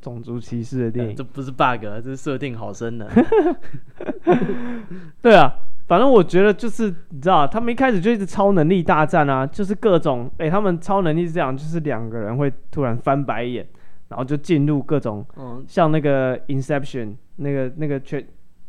种族歧视的电影？这不是 bug，这是设定好深的。*laughs* 对啊。反正我觉得就是你知道，他们一开始就一直超能力大战啊，就是各种哎、欸，他们超能力是这样，就是两个人会突然翻白眼，然后就进入各种，嗯，像那个 Inception 那个那个全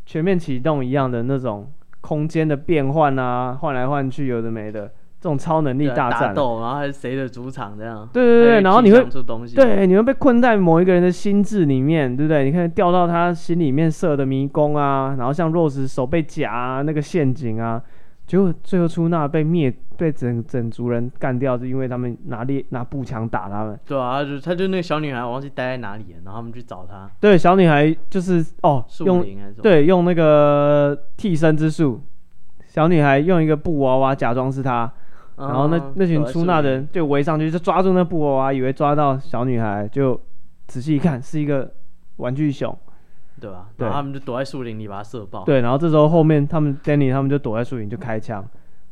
全面启动一样的那种空间的变换啊，换来换去有的没的。这种超能力大战，打斗，然后还是谁的主场这样？对对对，然后你会对，你会被困在某一个人的心智里面，对不对？你可以掉到他心里面设的迷宫啊，然后像 Rose 手被夹啊，那个陷阱啊，结果最后出纳被灭，被整整族人干掉，是因为他们拿猎拿步枪打他们。对啊，就他就那个小女孩，我忘记待在哪里了，然后他们去找她。对，小女孩就是哦，用对用那个替身之术，小女孩用一个布娃娃假装是她。然后那那群出纳的人就围上去，就抓住那布娃娃，以为抓到小女孩，就仔细一看是一个玩具熊，对吧？对，他们就躲在树林里把它射爆。对，然后这时候后面他们 Danny 他们就躲在树林就开枪，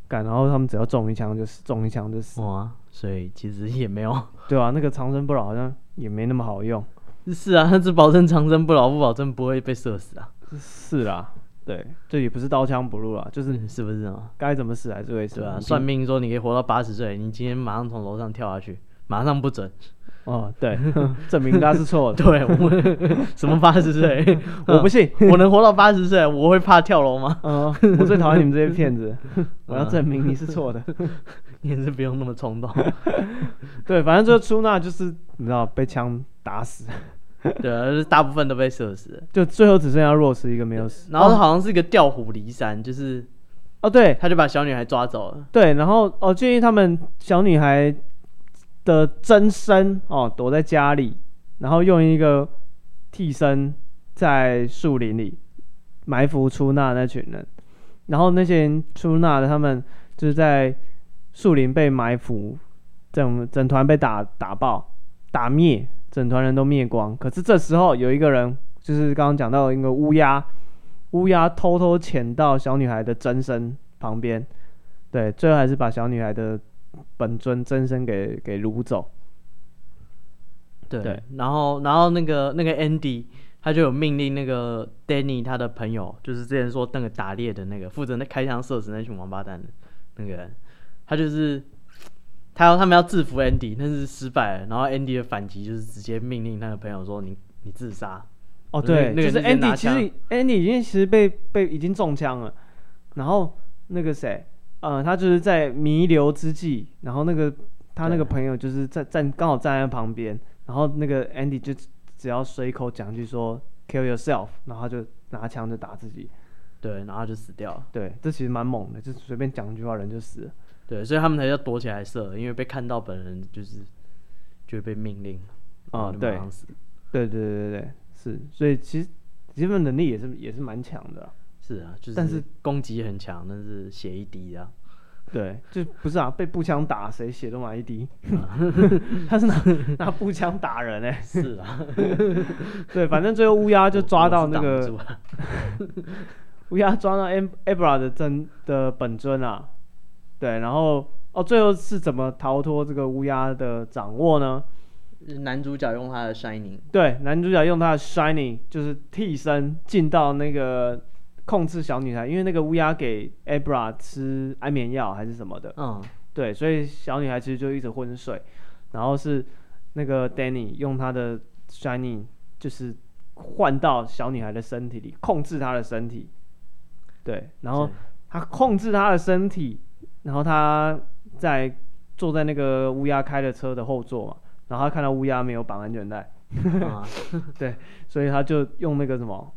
干，然后他们只要中一枪就死，中一枪就死。哇，所以其实也没有，对啊，那个长生不老好像也没那么好用。是啊，他只保证长生不老，不保证不会被射死啊。是啦。对，这也不是刀枪不入了，就是是不是啊？该怎么死还是会死。对啊，算命说你可以活到八十岁，你今天马上从楼上跳下去，马上不准。哦，对，*laughs* 证明他是错的。*laughs* 对，我什么八十岁？*laughs* 我不信，我能活到八十岁，我会怕跳楼吗？嗯，我最讨厌你们这些骗子。我要证明你是错的。你也是不用那么冲动。对，反正这个出纳就是你知道被枪打死。*laughs* 对啊，就是大部分都被射死了，就最后只剩下 Rose 一个没有死。然后好像是一个调虎离山，就是哦，对，他就把小女孩抓走了。对，然后哦，建议他们小女孩的真身哦躲在家里，然后用一个替身在树林里埋伏出纳那群人，然后那些人出纳的他们就是在树林被埋伏，整整团被打打爆打灭。整团人都灭光，可是这时候有一个人，就是刚刚讲到一个乌鸦，乌鸦偷偷潜到小女孩的真身旁边，对，最后还是把小女孩的本尊真身给给掳走。对，然后然后那个那个 Andy 他就有命令那个 Danny 他的朋友，就是之前说那个打猎的那个负责那开枪射死那群王八蛋的那个人，他就是。他要他们要制服 Andy，但是失败了。然后 Andy 的反击就是直接命令那个朋友说：“你你自杀。”哦，对，就是 Andy 其实 Andy 已经其实被被已经中枪了。然后那个谁，呃，他就是在弥留之际，然后那个他那个朋友就是在站刚好站在旁边，然后那个 Andy 就只要随口讲句说 “kill yourself”，然后他就拿枪就打自己，对，然后就死掉了。对，这其实蛮猛的，就随便讲一句话人就死了。对，所以他们才要躲起来射，因为被看到本人就是就会被命令啊，对，对对对对对，是，所以其实基本能力也是也是蛮强的，啊，是啊，就是，但是攻击很强，但是血一滴啊，*laughs* 对，就不是啊，被步枪打谁血都满一滴，*laughs* 他是拿拿步枪打人哎，欸，是啊，对，反正最后乌鸦就抓到那个 *laughs* 乌鸦抓到 Abra 的真的本尊啊。对，然后哦，最后是怎么逃脱这个乌鸦的掌握呢？男主角用他的 Shining，对，男主角用他的 Shining 就是替身进到那个控制小女孩，因为那个乌鸦给 Abra 吃安眠药还是什么的，嗯，对，所以小女孩其实就一直昏睡，然后是那个 Danny 用他的 Shining 就是换到小女孩的身体里，控制她的身体，对，然后他控制她的身体。然后他在坐在那个乌鸦开的车的后座嘛，然后他看到乌鸦没有绑安全带，啊、*laughs* 对，所以他就用那个什么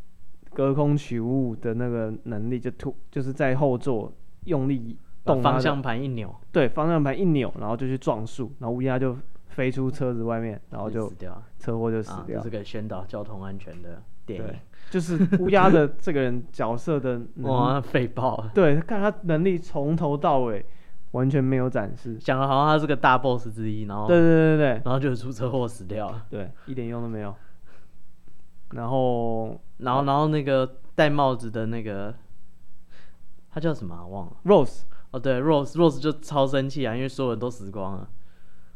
隔空取物的那个能力，就突就是在后座用力动方向盘一扭，对，方向盘一扭，然后就去撞树，然后乌鸦就飞出车子外面，然后就死掉，车祸就死掉。这是个宣导交通安全的电影。就是乌鸦的这个人角色的哇，废爆！对，看他能力从头到尾完全没有展示，讲的好像他是个大 boss 之一，然后对对对对，然后就出车祸死掉了，对，一点用都没有。然后，然后，然后那个戴帽子的那个，他叫什么啊？忘了，Rose。哦，对，Rose，Rose 就超生气啊，因为所有人都死光了，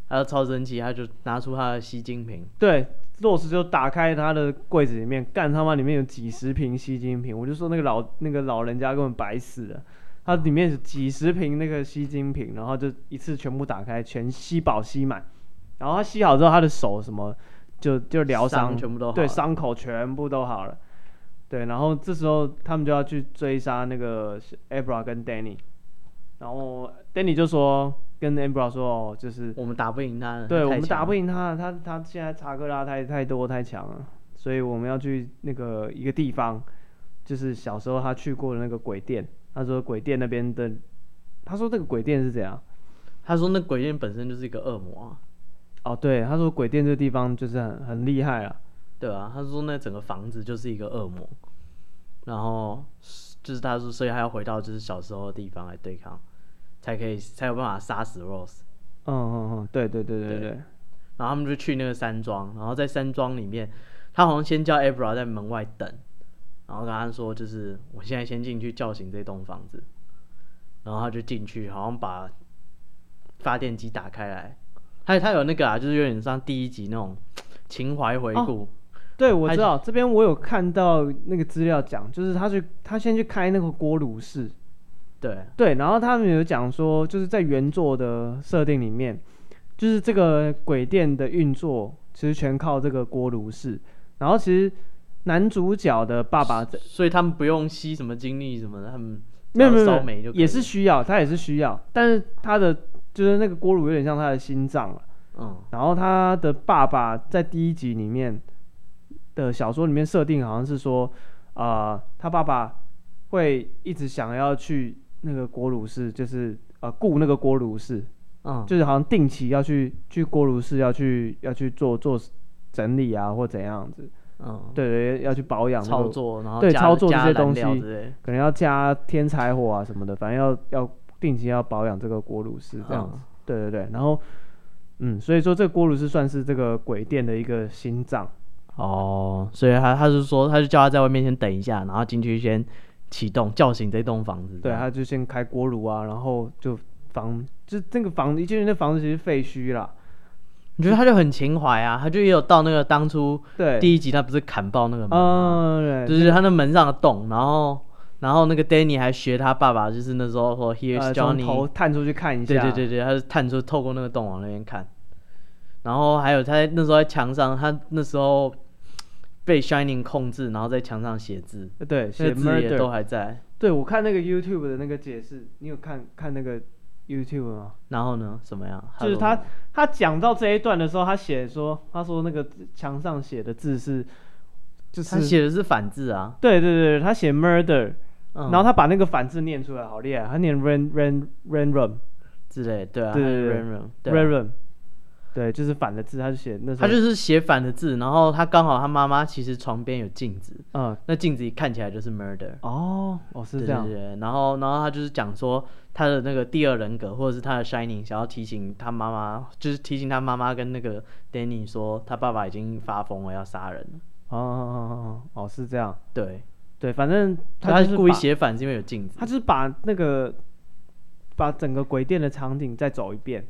他就超神奇，他就拿出他的吸金瓶，对。洛斯就打开他的柜子里面，干他妈里面有几十瓶吸金瓶，我就说那个老那个老人家根本白死了，他里面是几十瓶那个吸金瓶，然后就一次全部打开，全吸饱吸满，然后他吸好之后，他的手什么就就疗伤，全部都好，对，伤口全部都好了，对，然后这时候他们就要去追杀那个 Abra 跟 Danny，然后 Danny 就说。跟 Ambra 说哦，就是我们打不赢他，对，我们打不赢他，他他现在查克拉太太多太强了，所以我们要去那个一个地方，就是小时候他去过的那个鬼店。他说鬼店那边的，他说这个鬼店是怎样？他说那鬼店本身就是一个恶魔啊。哦，对，他说鬼店这个地方就是很很厉害啊。对啊，他说那整个房子就是一个恶魔，然后就是他说，所以他要回到就是小时候的地方来对抗。才可以才有办法杀死 Rose。嗯嗯嗯，对对对对对，对。然后他们就去那个山庄，然后在山庄里面，他好像先叫 Abra 在门外等，然后跟他说就是我现在先进去叫醒这栋房子，然后他就进去，好像把发电机打开来，他他有那个啊，就是有点像第一集那种情怀回顾。哦，对，我知道这边我有看到那个资料讲，就是他去他先去开那个锅炉室。对对，然后他们有讲说，就是在原作的设定里面，就是这个鬼店的运作其实全靠这个锅炉室。然后其实男主角的爸爸，所以他们不用吸什么精力什么的，他们没有没有没有，也是需要，他也是需要，但是他的就是那个锅炉有点像他的心脏了。嗯，然后他的爸爸在第一集里面的小说里面设定好像是说，啊、呃，他爸爸会一直想要去。那个锅炉室就是呃雇那个锅炉室，嗯，就是好像定期要去去锅炉室要去要去做做整理啊或怎样子，嗯，对对，要去保养、那个、操作，然后对操作这些东西，可能要加添柴火啊什么的，反正要要定期要保养这个锅炉室这样子，嗯、对对对，然后嗯，所以说这个锅炉室算是这个鬼店的一个心脏。哦，所以他他是说他就叫他在外面先等一下，然后进去先。启动叫醒这栋房子，对，他就先开锅炉啊，然后就房，就这个房子一进去，那房子其实废墟啦。你觉得他就很情怀啊，他就也有到那个当初对第一集他不是砍爆那个门吗？就是他那门上的洞，然后然后那个 Danny 还学他爸爸，就是那时候说 Here's Johnny，从头探出去看一下，对对对对，他是探出透过那个洞往那边看，然后还有他在那时候在墙上，他那时候。被 Shining 控制，然后在墙上写字，对，写字也都还在。对，我看那个 YouTube 的那个解释，你有看看那个 YouTube 吗？然后呢，什么样？就是他他讲到这一段的时候，他写说，他说那个墙上写的字是，就是他写的是反字啊。对对对，他写 murder，、嗯、然后他把那个反字念出来，好厉害，他念 ren ren rum 之类，对啊，对对对 rum。对，就是反的字，他就写那时候。他就是写反的字，然后他刚好他妈妈其实床边有镜子，嗯，那镜子一看起来就是 murder。哦，哦是这样。对对对，然后然后他就是讲说他的那个第二人格，或者是他的 shining，想要提醒他妈妈，就是提醒他妈妈跟那个 Danny 说，他爸爸已经发疯了，要杀人。哦哦哦哦哦，是这样。对对，反正他，故意写反，是因为有镜子。他就是把那个把整个鬼店的场景再走一遍。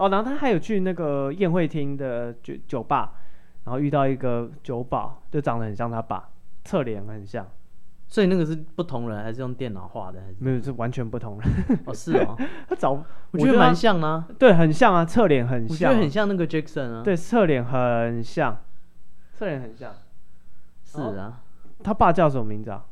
哦，然后他还有去那个宴会厅的酒酒吧，然后遇到一个酒保，就长得很像他爸，侧脸很像，所以那个是不同人还是用电脑画的？还是没有，是完全不同人。哦，是哦，*laughs* 他找我觉得蛮像啊，对，很像啊，侧脸很像，我觉得很像那个 Jackson 啊，对，侧脸很像，侧脸很像，是啊，他爸叫什么名字啊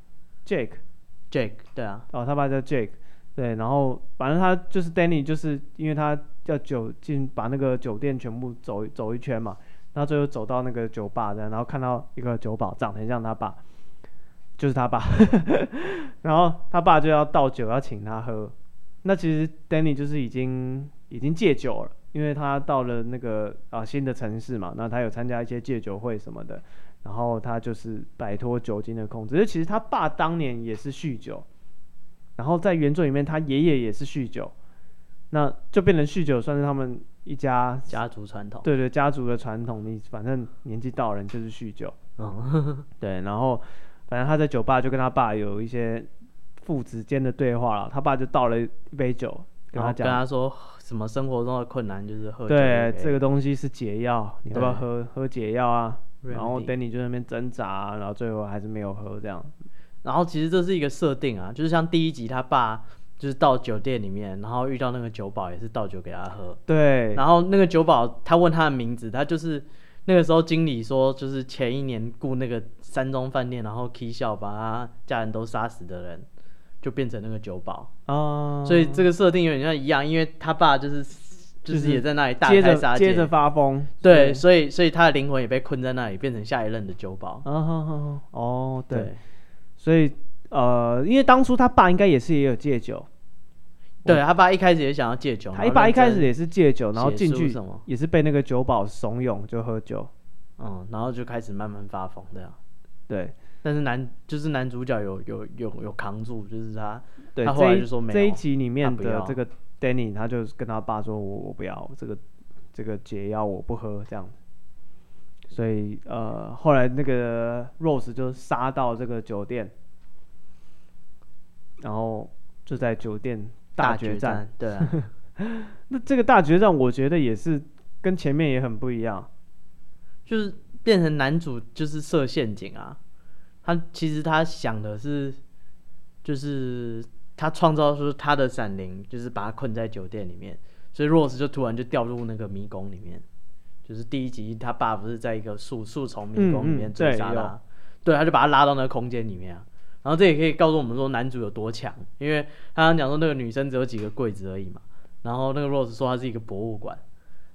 ？Jake，Jake，对啊，哦，他爸叫 Jake，对，然后反正他就是 Danny，就是因为他要酒进把那个酒店全部走走一圈嘛，然后最后走到那个酒吧，然后看到一个酒保长得很像他爸，就是他爸，*laughs* 然后他爸就要倒酒要请他喝，那其实 Danny 就是已经已经戒酒了，因为他到了那个啊新的城市嘛，那他有参加一些戒酒会什么的，然后他就是摆脱酒精的控制，其实他爸当年也是酗酒。然后在原作里面，他爷爷也是酗酒，那就变成酗酒算是他们一家家族传统。对对，家族的传统，你反正年纪到了，人就是酗酒。嗯，*laughs* 对。然后，反正他在酒吧就跟他爸有一些父子间的对话了。他爸就倒了一杯酒，跟他讲，跟他说什么生活中的困难就是喝酒。对，这个东西是解药，你要不要喝？喝解药啊。然后 Danny 就在那边挣扎，然后最后还是没有喝这样。然后其实这是一个设定啊，就是像第一集他爸就是到酒店里面，然后遇到那个酒保也是倒酒给他喝。对。然后那个酒保他问他的名字，他就是那个时候经理说就是前一年雇那个山庄饭店，然后 K 笑把他家人都杀死的人，就变成那个酒保。哦。所以这个设定有点像一样，因为他爸就是就是也在那里大开杀戒，接着发疯。对，所以所以他的灵魂也被困在那里，变成下一任的酒保。哦哦，对。所以，呃，因为当初他爸应该也是也有戒酒，对他爸一开始也想要戒酒，他一爸一开始也是戒酒，然后进去也是被那个酒保怂恿就喝酒，嗯，然后就开始慢慢发疯这样，对，但是男就是男主角有有有有扛住，就是他，对，他后来就说没有，这一集里面的这个 Danny 他就跟他爸说，我我不要这个这个解药我不喝这样。所以，呃，后来那个 Rose 就杀到这个酒店，然后就在酒店大决战。对啊，*laughs* 那这个大决战，我觉得也是跟前面也很不一样，就是变成男主就是设陷阱啊。他其实他想的是，就是他创造出他的闪灵，就是把他困在酒店里面，所以 Rose 就突然就掉入那个迷宫里面。就是第一集，他爸不是在一个树树丛迷宫里面追杀他，嗯嗯、对，对，他就把他拉到那个空间里面啊。然后这也可以告诉我们说男主有多强，因为他刚讲说那个女生只有几个柜子而已嘛。然后那个 Rose 说他是一个博物馆，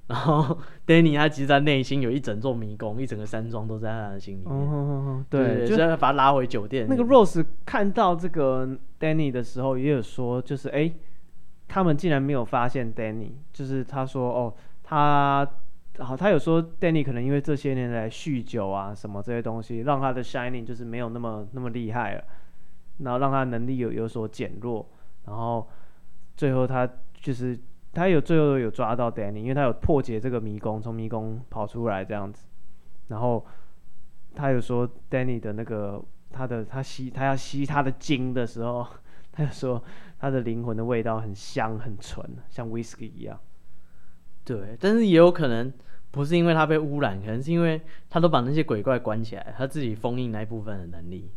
然后 *laughs* Danny 他其实他内心有一整座迷宫，一整个山庄都在他的心里面。哦、对，对，对，就要把他拉回酒店。那个 Rose 看到这个 Danny 的时候，也有说，就是哎，他们竟然没有发现 Danny，就是他说哦，他。好，他有说 Danny 可能因为这些年来酗酒啊什么这些东西，让他的 Shining 就是没有那么那么厉害了，然后让他能力有有所减弱，然后最后他就是他有最后有抓到 Danny，因为他有破解这个迷宫，从迷宫跑出来这样子，然后他有说 Danny 的那个他的他吸他要吸他的精的时候，*laughs* 他就说他的灵魂的味道很香很纯，像 Whisky 一样。对，但是也有可能不是因为他被污染，可能是因为他都把那些鬼怪关起来，他自己封印那一部分的能力，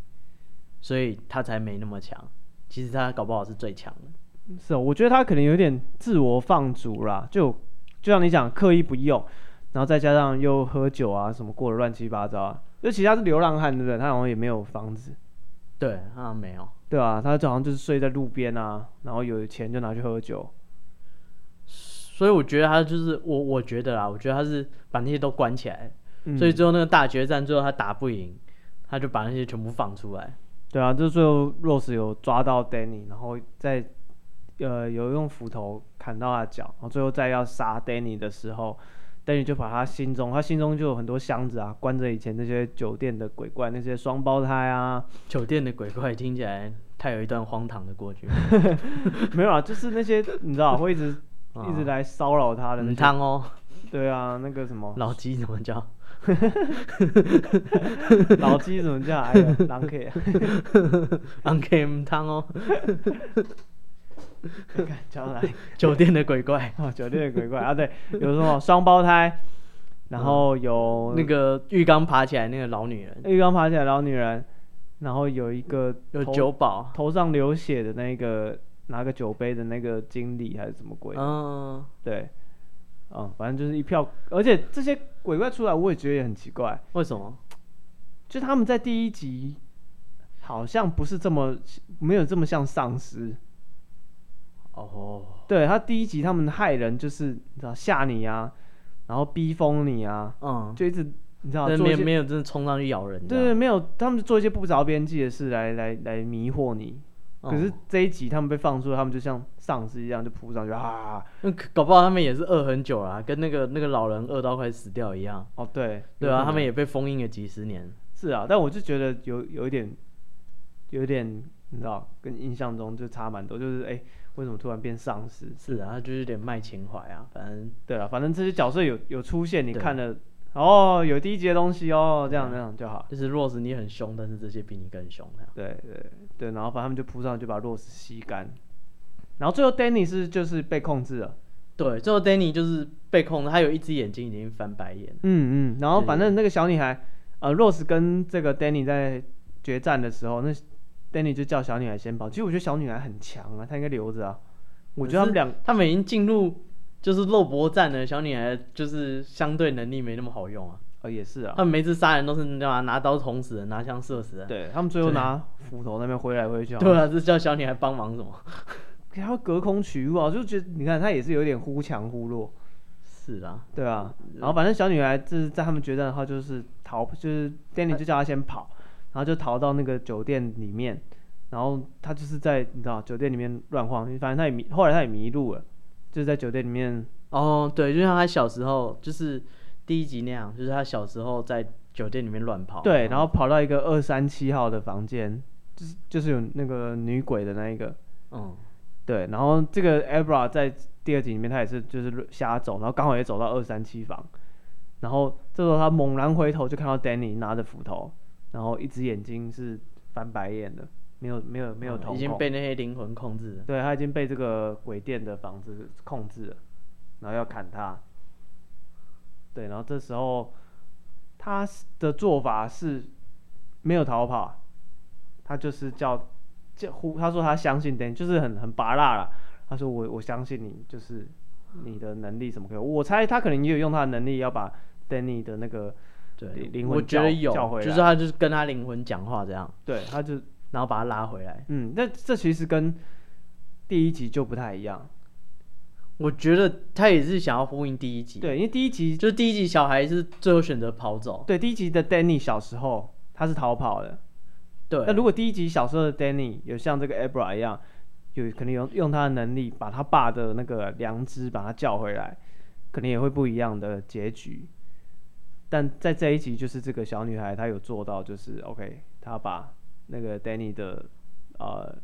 所以他才没那么强。其实他搞不好是最强的。是哦，我觉得他可能有点自我放逐啦，就就像你讲，刻意不用，然后再加上又喝酒啊什么，过得乱七八糟啊。就其他是流浪汉，对不对？他好像也没有房子。对，他好像没有。对啊，他就好像就是睡在路边啊，然后有钱就拿去喝酒。所以我觉得他就是我，我觉得啦，我觉得他是把那些都关起来，嗯、所以最后那个大决战，最后他打不赢，他就把那些全部放出来。对啊，就最后 Rose 有抓到 Danny，然后再呃有用斧头砍到他脚，然后最后再要杀 Danny 的时候，Danny 就把他心中，他心中就有很多箱子啊，关着以前那些酒店的鬼怪，那些双胞胎啊。酒店的鬼怪听起来太有一段荒唐的过去。*laughs* 没有啊，就是那些你知道会一直。一直来骚扰他的那汤哦，对啊，那个什么。老鸡怎么叫？*laughs* 老鸡怎么叫？哎呀，狼 K，狼 K 汤哦，叫 *laughs* 来酒店的鬼怪。*laughs* 哦，酒店的鬼怪。啊，对，有什么双胞胎，然后有那个浴缸爬起来那个老女人，浴缸爬起来老女人，然后有一个有酒保。头上流血的那个。拿个酒杯的那个经理还是什么鬼？嗯，对，嗯，反正就是一票，而且这些鬼怪出来，我也觉得也很奇怪。为什么？就他们在第一集好像不是这么没有这么像丧尸，哦，对他第一集他们害人就是你知道吓你啊，然后逼疯你啊，嗯，就一直你知道但没有没有真的冲上去咬人，对对，没有，他们就做一些不着边际的事来来来迷惑你。嗯、可是这一集他们被放出来，他们就像丧尸一样就扑上去啊！那搞不好他们也是饿很久了，跟那个那个老人饿到快死掉一样。哦，对，对啊，他们也被封印了几十年。是啊，但我就觉得有有一点，有一点，你知道，跟印象中就差蛮多。就是哎、欸，为什么突然变丧尸？是啊，他就是有点卖情怀啊。反正对啊，反正这些角色有有出现，你看了哦，有第一集的东西哦，这样这样就好。就是 Rose 你很凶，但是这些比你更凶。对对对，然后反正他们就扑上去把 Rose 吸干，然后最后 Danny 是就是被控制了。对，最后 Danny 就是被控制，他有一只眼睛已经翻白眼。嗯嗯，然后反正那个小女孩，呃，Rose 跟这个 Danny 在决战的时候，那 Danny 就叫小女孩先跑。其实我觉得小女孩很强啊，她应该留着啊。我觉得他们两，他们已经进入就是肉搏战的，小女孩就是相对能力没那么好用啊。哦，也是啊。他们每次杀人都是你知道吗？拿刀捅死人，拿枪射死人。对他们最后拿斧头那边挥来挥去。对啊，这叫小女孩帮忙什么？*laughs* 他要隔空取物啊，就觉得你看他也是有点忽强忽弱。是啊，对啊。然后反正小女孩就是在他们决战的话，就是逃，就是 Danny 就叫她先跑，然后就逃到那个酒店里面，然后她就是在你知道酒店里面乱晃，反正她也迷，后来她也迷路了，就是在酒店里面。哦，对，就像他小时候，就是第一集那样，就是他小时候在酒店里面乱跑。对，然后跑到一个二三七号的房间，就是就是有那个女鬼的那一个。嗯。对，然后这个 Abra 在第二集里面，他也是就是瞎走，然后刚好也走到二三七房，然后这时候他猛然回头就看到 Danny 拿着斧头，然后一只眼睛是翻白眼的，没有没有没有瞳孔，已经被那些灵魂控制了。对，他已经被这个鬼店的房子控制了，然后要砍他。对，然后这时候他的做法是没有逃跑，他就是叫。叫呼，他说他相信 Danny，就是很很拔辣了。他说我我相信你，就是你的能力什么可以。我猜他可能也有用他的能力要把 Danny 的那个对灵魂叫叫回来，就是他就是跟他灵魂讲话这样。对，他就然后把他拉回来。嗯，那这其实跟第一集就不太一样。我觉得他也是想要呼应第一集。对，因为第一集就是第一集小孩是最后选择跑走。对，第一集的 Danny 小时候他是逃跑的。对，那如果第一集小时候的 Danny 有像这个 Abra 一样，有可能用用他的能力把他爸的那个良知把他叫回来，可能也会不一样的结局。但在这一集，就是这个小女孩她有做到，就是 OK，她把那个 Danny 的呃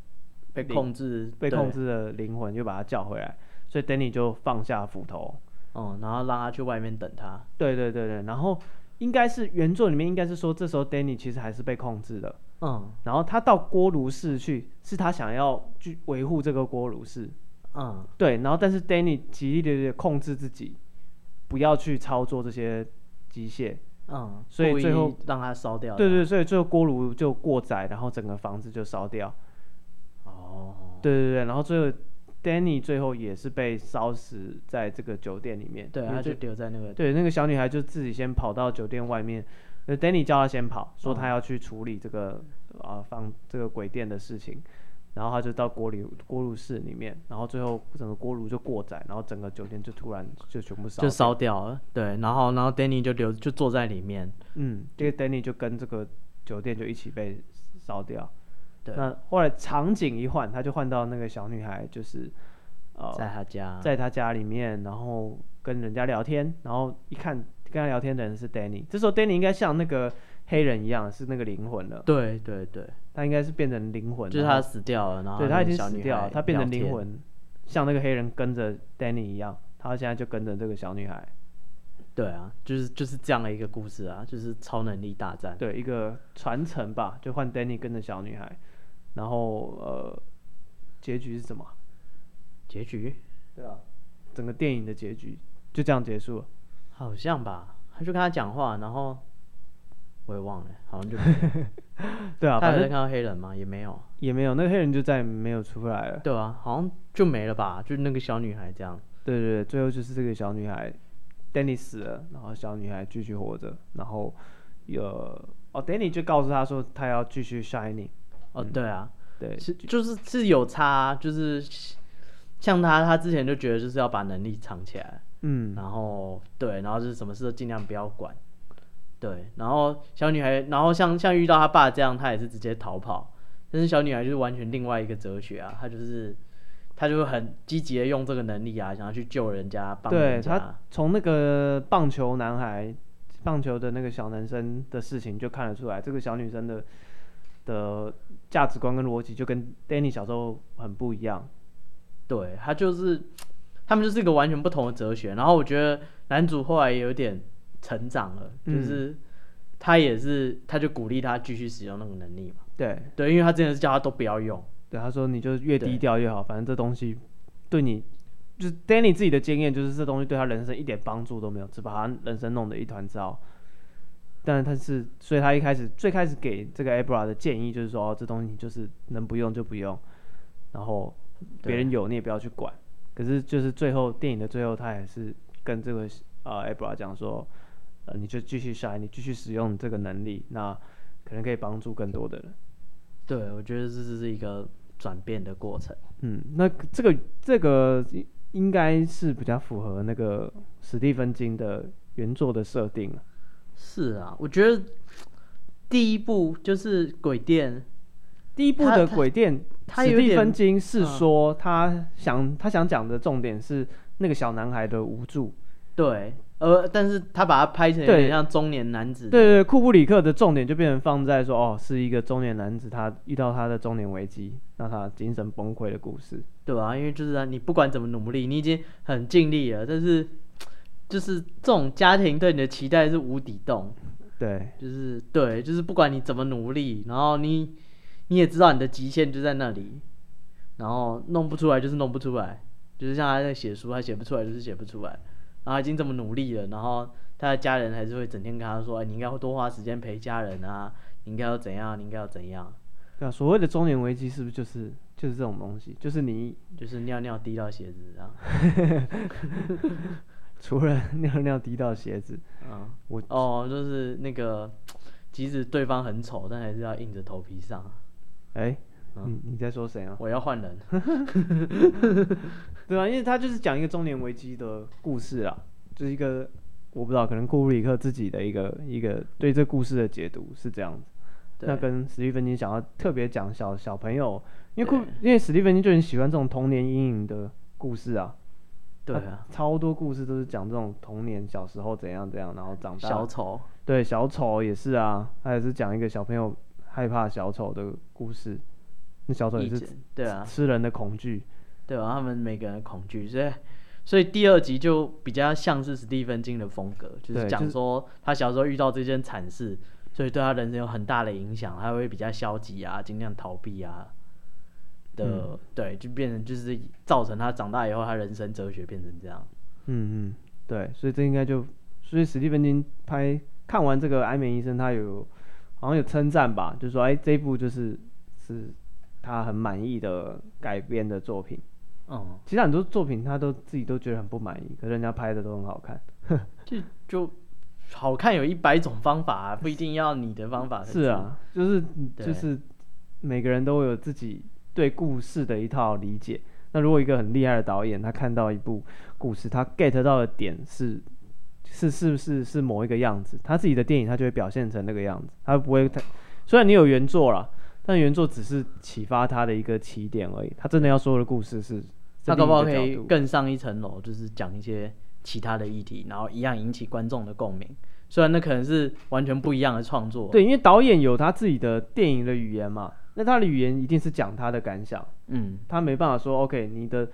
被控制被控制的灵魂就把他叫回来，所以 Danny 就放下斧头，哦、嗯，然后让他去外面等他。对对对对，然后应该是原作里面应该是说，这时候 Danny 其实还是被控制的。嗯，然后他到锅炉室去，是他想要去维护这个锅炉室。嗯，对。然后，但是 Danny 极力的控制自己，不要去操作这些机械。嗯，所以最后让它烧掉。对对，所以最后锅炉就过载，然后整个房子就烧掉。哦，对对对，然后最后 Danny 最后也是被烧死在这个酒店里面。对，他就留在那个。对，那个小女孩就自己先跑到酒店外面。那 Danny 叫她先跑，说他要去处理这个、嗯、啊放这个鬼店的事情，然后他就到锅炉锅炉室里面，然后最后整个锅炉就过载，然后整个酒店就突然就全部烧就烧掉了。对，然后然后 Danny 就留就坐在里面，嗯，这个 Danny 就跟这个酒店就一起被烧掉。对，那后来场景一换，他就换到那个小女孩，就是呃在他家，在他家里面，然后跟人家聊天，然后一看。跟他聊天的人是 Danny，这时候 Danny 应该像那个黑人一样，是那个灵魂了。对对对，他应该是变成灵魂，就是他死掉了，然后对他已经死掉了，他变成灵魂，像那个黑人跟着 Danny 一样，他现在就跟着这个小女孩。对啊，就是就是这样的一个故事啊，就是超能力大战，对一个传承吧，就换 Danny 跟着小女孩，然后呃，结局是什么？结局？对啊，整个电影的结局就这样结束了。好像吧，他就跟他讲话，然后我也忘了，好像就 *laughs* 对啊，他有在看到黑人吗？也没有，也没有，那个黑人就再也没有出来了。对啊，好像就没了吧，就那个小女孩这样。对对对，最后就是这个小女孩，Danny 死了，然后小女孩继续活着，然后有哦，Danny 就告诉他说他要继续 Shining。哦，对啊，对，是就是是有差，就是。像他，他之前就觉得就是要把能力藏起来，嗯，然后对，然后就是什么事都尽量不要管，对，然后小女孩，然后像像遇到他爸这样，他也是直接逃跑，但是小女孩就是完全另外一个哲学啊，她就是她就会很积极的用这个能力啊，想要去救人家，帮人家。对，她从那个棒球男孩、棒球的那个小男生的事情就看得出来，这个小女生的的价值观跟逻辑就跟 Danny 小时候很不一样。对，他就是，*tsk* 他们就是一个完全不同的哲学。然后我觉得男主后来也有点成长了，嗯、就是他也是，他就鼓励他继续使用那个能力嘛。对对，因为他真的是叫他都不要用。对，他说你就越低调越好，反正这东西对你，就是 Danny 自己的经验，就是这东西对他人生一点帮助都没有，只把他人生弄得一团糟。但是他是，所以他一开始最开始给这个 Abra 的建议就是说，哦，这东西你就是能不用就不用，然后。别人有你也不要去管，可是就是最后电影的最后，他还是跟这个呃 Abra 讲说，呃你就继续下来，你继续使用这个能力，那可能可以帮助更多的人。对，我觉得这是一个转变的过程。嗯，那这个这个应该是比较符合那个史蒂芬金的原作的设定。是啊，我觉得第一部就是鬼店。第一部的鬼店，史蒂芬金是说他想、嗯、他想讲的重点是那个小男孩的无助，对，呃，但是他把他拍成有点像中年男子，对对，对，库布里克的重点就变成放在说，哦，是一个中年男子，他遇到他的中年危机，让他精神崩溃的故事，对啊，因为就是啊你不管怎么努力，你已经很尽力了，但是就是这种家庭对你的期待是无底洞，对，就是对，就是不管你怎么努力，然后你。你也知道你的极限就在那里，然后弄不出来就是弄不出来，就是像他在写书，他写不出来就是写不出来，然后他已经这么努力了，然后他的家人还是会整天跟他说：“哎，你应该会多花时间陪家人啊，你应该要怎样，你应该要怎样。”对啊，所谓的中年危机是不是就是就是这种东西？就是你就是尿尿滴到鞋子啊？*laughs* 除了尿尿滴到鞋子，*laughs* 嗯，我哦，就是那个，即使对方很丑，但还是要硬着头皮上。哎、欸，嗯、你你在说谁啊？我要换人，*laughs* 对啊，因为他就是讲一个中年危机的故事啊，就是一个我不知道，可能库布里克自己的一个一个对这故事的解读是这样子。那跟史蒂芬金想要特别讲小小朋友，因为库因为史蒂芬金就很喜欢这种童年阴影的故事啊。对啊，超多故事都是讲这种童年小时候怎样怎样，然后长大。小丑。对，小丑也是啊，他也是讲一个小朋友。害怕小丑的故事，那小丑也是对啊，吃人的恐惧，对啊，他们每个人的恐惧，所以所以第二集就比较像是史蒂芬金的风格，就是讲说他小时候遇到这件惨事，所以对他人生有很大的影响，他会比较消极啊，尽量逃避啊的，嗯、对，就变成就是造成他长大以后他人生哲学变成这样。嗯嗯，对，所以这应该就，所以史蒂芬金拍看完这个《安眠医生》，他有。好像有称赞吧，就是说，哎、欸，这一部就是是他很满意的改编的作品。嗯，其实很多作品他都自己都觉得很不满意，可是人家拍的都很好看。*laughs* 就就好看有一百种方法啊，不一定要你的方法。是啊，就是就是每个人都有自己对故事的一套理解。那如果一个很厉害的导演，他看到一部故事，他 get 到的点是。是是不是是某一个样子？他自己的电影他就会表现成那个样子，他不会太。虽然你有原作啦，但原作只是启发他的一个起点而已。他真的要说的故事是，他可不好可以更上一层楼，就是讲一些其他的议题，然后一样引起观众的共鸣。虽然那可能是完全不一样的创作。对，因为导演有他自己的电影的语言嘛，那他的语言一定是讲他的感想。嗯，他没办法说 OK，你的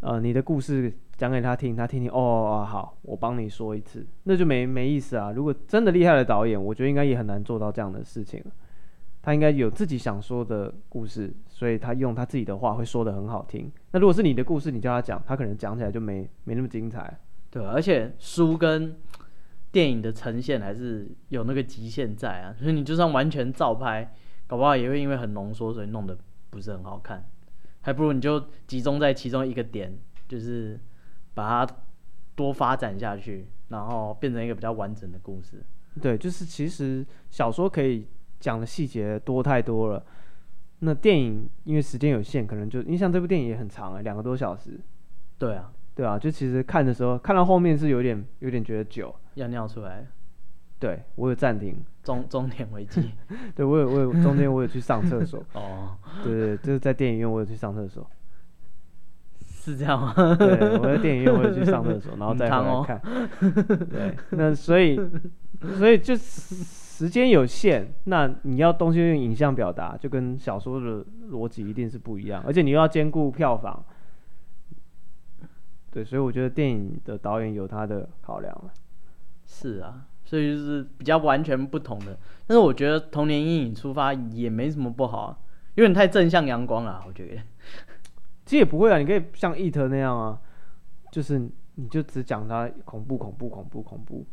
呃你的故事。讲给他听，他听听哦，哦，好，我帮你说一次，那就没没意思啊。如果真的厉害的导演，我觉得应该也很难做到这样的事情。他应该有自己想说的故事，所以他用他自己的话会说的很好听。那如果是你的故事，你叫他讲，他可能讲起来就没没那么精彩。对，而且书跟电影的呈现还是有那个极限在啊，所以你就算完全照拍，搞不好也会因为很浓缩，所以弄得不是很好看。还不如你就集中在其中一个点，就是。把它多发展下去，然后变成一个比较完整的故事。对，就是其实小说可以讲的细节多太多了。那电影因为时间有限，可能就因为像这部电影也很长啊，两个多小时。对啊，对啊，就其实看的时候，看到后面是有点有点觉得久，要尿出来。对我有暂停，中中年危机。*laughs* 对我有我有中间我有去上厕所。*laughs* 哦，对对，就是在电影院我有去上厕所。是这样吗？对，我在电影院我有去上厕所，然后再回来看。对，那所以所以就时间有限，那你要东西用影像表达，就跟小说的逻辑一定是不一样，而且你又要兼顾票房。对，所以我觉得电影的导演有他的考量。是啊，所以就是比较完全不同的。但是我觉得童年阴影出发也没什么不好啊，有点太正向阳光了，我觉得。*laughs* 其实也不会啊，你可以像 It 那样啊，就是你就只讲它恐怖、恐怖、恐怖、恐怖。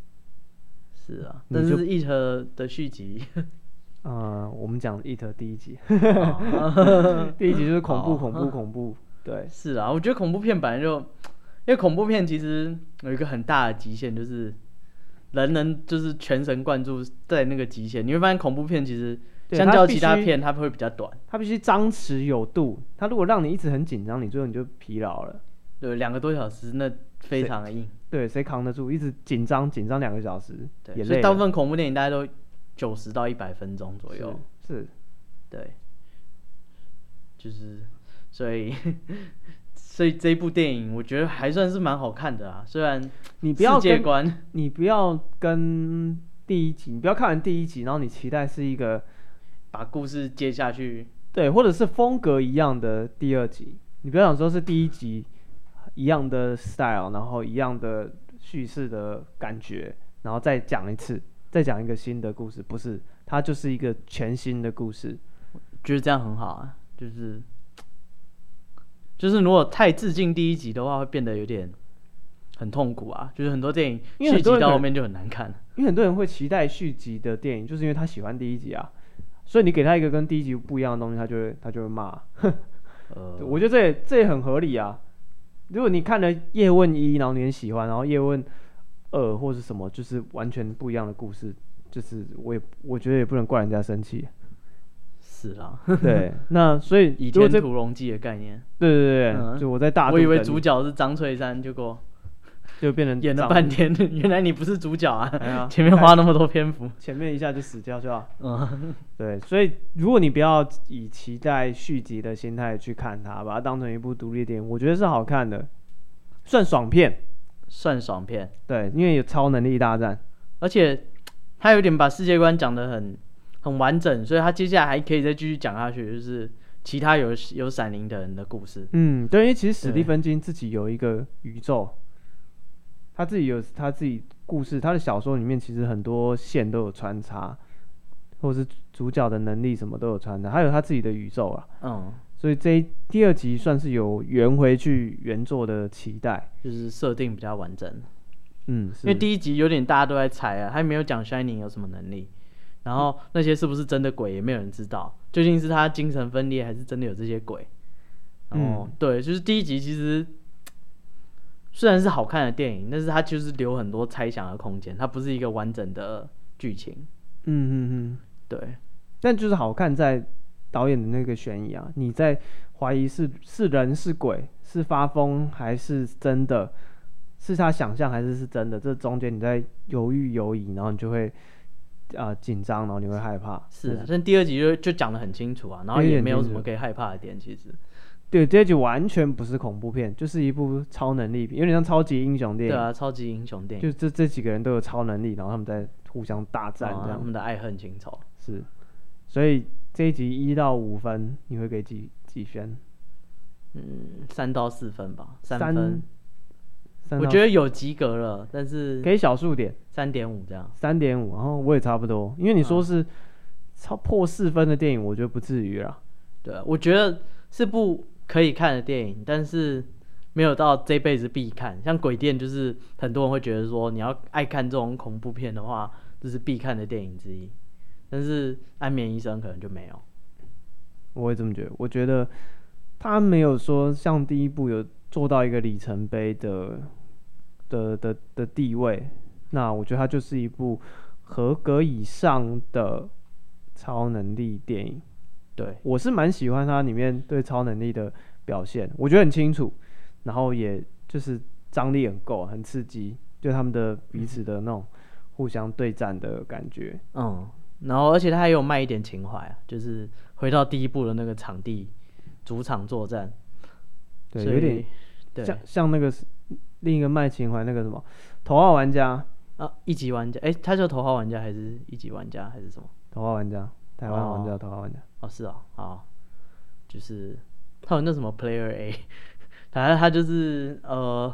是啊，但是 It 的续集，*laughs* 呃，我们讲 It 第一集，哦、*laughs* 第一集就是恐怖、恐怖、恐怖。对，是啊，我觉得恐怖片本来就。因为恐怖片其实有一个很大的极限，就是人能就是全神贯注在那个极限。你会发现恐怖片其实相较其他片，它会比较短。它必须张弛有度。它如果让你一直很紧张，你最后你就疲劳了。对，两个多小时那非常的硬。对，谁扛得住？一直紧张紧张两个小时，对。所以大部分恐怖电影大概都九十到一百分钟左右。是，是对，就是所以。所以这一部电影我觉得还算是蛮好看的啊，虽然你不要世界观，你不要跟第一集，你不要看完第一集，然后你期待是一个把故事接下去，对，或者是风格一样的第二集，你不要想说是第一集一样的 style，然后一样的叙事的感觉，然后再讲一次，再讲一个新的故事，不是，它就是一个全新的故事，觉得这样很好啊，就是。就是如果太致敬第一集的话，会变得有点很痛苦啊。就是很多电影续集到后面就很难看，因为很多人会期待续集的电影，就是因为他喜欢第一集啊。所以你给他一个跟第一集不一样的东西，他就会他就会骂。*laughs* 呃，我觉得这也这也很合理啊。如果你看了《叶问一》，然后你很喜欢，然后《叶问二》或是什么，就是完全不一样的故事，就是我也我觉得也不能怪人家生气。是啦，对，*laughs* 那所以《倚天屠龙记》的概念，对对对，嗯、就我在大，我以为主角是张翠山，结果就变成演了半天，*laughs* 原来你不是主角啊！哎、前面花那么多篇幅，前面一下就死掉，是吧？嗯，*laughs* 对，所以如果你不要以期待续集的心态去看它，把它当成一部独立电影，我觉得是好看的，算爽片，算爽片，对，因为有超能力大战，而且他有点把世界观讲得很。很完整，所以他接下来还可以再继续讲下去，就是其他有有闪灵的人的故事。嗯，对，因为其实史蒂芬金自己有一个宇宙，对他自己有他自己故事，他的小说里面其实很多线都有穿插，或者是主角的能力什么都有穿插，还有他自己的宇宙啊。嗯，所以这一第二集算是有圆回去原作的期待，就是设定比较完整。嗯，因为第一集有点大家都在猜啊，还没有讲 Shining 有什么能力。然后那些是不是真的鬼也没有人知道，究竟是他精神分裂还是真的有这些鬼？哦，嗯、对，就是第一集其实虽然是好看的电影，但是它就是留很多猜想的空间，它不是一个完整的剧情。嗯嗯嗯，对。但就是好看在导演的那个悬疑啊，你在怀疑是是人是鬼，是发疯还是真的，是他想象还是是真的？这中间你在犹豫犹疑，然后你就会。啊，紧张，然后你会害怕。是啊，但第二集就就讲的很清楚啊，然后也没有什么可以害怕的点，其实。对，第二集完全不是恐怖片，就是一部超能力片，有点像超级英雄电影。对啊，超级英雄电影。就这这几个人都有超能力，然后他们在互相大战，这样。哦，他们的爱恨情仇。是，所以这一集一到五分，你会给几几分？嗯，三到四分吧，三分。我觉得有及格了，但是可以小数点，三点五这样。三点五，然后我也差不多，因为你说是超破四分的电影，我觉得不至于啦。对啊，我觉得是部可以看的电影，但是没有到这辈子必看。像《鬼店》，就是很多人会觉得说，你要爱看这种恐怖片的话，这是必看的电影之一。但是《安眠医生》可能就没有。我会这么觉得，我觉得他没有说像第一部有做到一个里程碑的。的的的地位，那我觉得它就是一部合格以上的超能力电影。对，我是蛮喜欢他里面对超能力的表现，我觉得很清楚，然后也就是张力很够，很刺激，就他们的彼此的那种互相对战的感觉。嗯，然后而且他还有卖一点情怀啊，就是回到第一部的那个场地，主场作战，对，有点对。像像那个另一个卖情怀那个什么头号玩家。啊，一级玩家，哎，他叫头号玩家还是一级玩家还是什么？头号玩家，台湾玩家，台湾玩家。哦，是哦，好，就是他有那什么 Player A，*laughs* 反正他就是呃，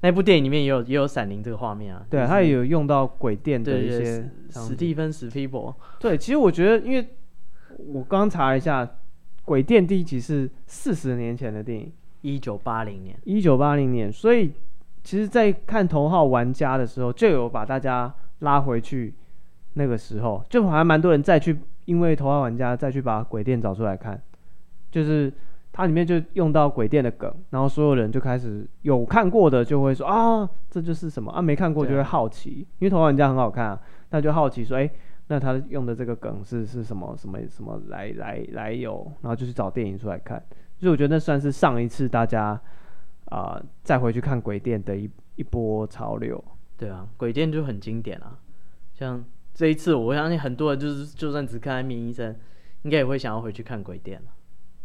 那部电影里面也有也有闪灵这个画面啊。对，他也有用到鬼电的一些史蒂芬史皮博。对，其实我觉得，因为我刚查了一下，《鬼电》第一集是四十年前的电影，一九八零年，一九八零年，所以其实，在看《头号玩家》的时候，就有把大家拉回去那个时候，就还蛮多人再去。因为头号玩家再去把鬼店找出来看，就是它里面就用到鬼店的梗，然后所有人就开始有看过的就会说啊，这就是什么啊，没看过。就会好奇，因为头号玩家很好看啊，那就好奇说，哎，那他用的这个梗是是什么？什么？什么来来来由，然后就去找电影出来看，所以我觉得那算是上一次大家啊、呃、再回去看鬼店的一一波潮流。对啊，鬼店就很经典啊，像。这一次，我相信很多人就是，就算只看《安眠医生》，应该也会想要回去看《鬼店》了。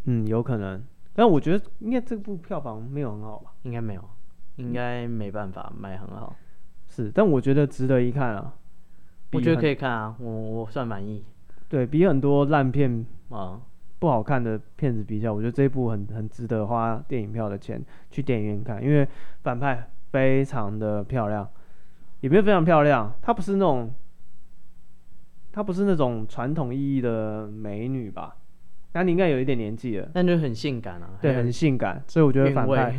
嗯，有可能。但我觉得，应该这部票房没有很好吧？应该没有，应该没办法卖很好。是，但我觉得值得一看啊。我觉得可以看啊，我我算满意。对，比很多烂片啊不好看的片子比较，我觉得这一部很很值得花电影票的钱去电影院看，因为反派非常的漂亮，也没有非常漂亮，它不是那种。她不是那种传统意义的美女吧？那你应该有一点年纪了，但就很性感啊，对，很性感，所以我觉得反派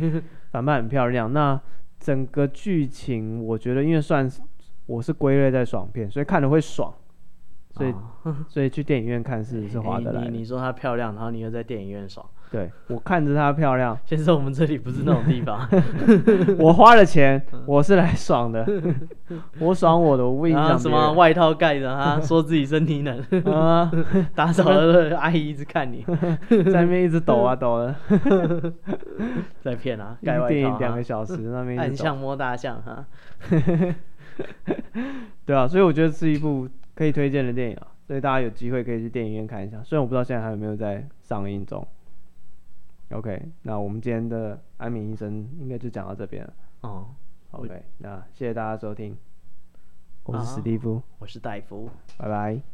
反派很漂亮。那整个剧情，我觉得因为算是我是归类在爽片，所以看了会爽，所以、哦、*laughs* 所以去电影院看是是划得来的。你你说她漂亮，然后你又在电影院爽。对，我看着她漂亮。*laughs* 先说我们这里不是那种地方，*laughs* 我花了钱，我是来爽的，我爽我的，我不影响什么外套盖着啊，说自己身体冷啊，打扫的阿姨一直看你，在那边一直抖啊抖的，在骗啊，盖外套，电影两个小时那边暗巷摸大象哈，对啊，所以我觉得是一部可以推荐的电影啊，所以大家有机会可以去电影院看一下，虽然我不知道现在还有没有在上映中。OK，那我们今天的安眠医生应该就讲到这边了。哦，OK，那谢谢大家收听，我是史蒂夫，我是戴夫，拜拜。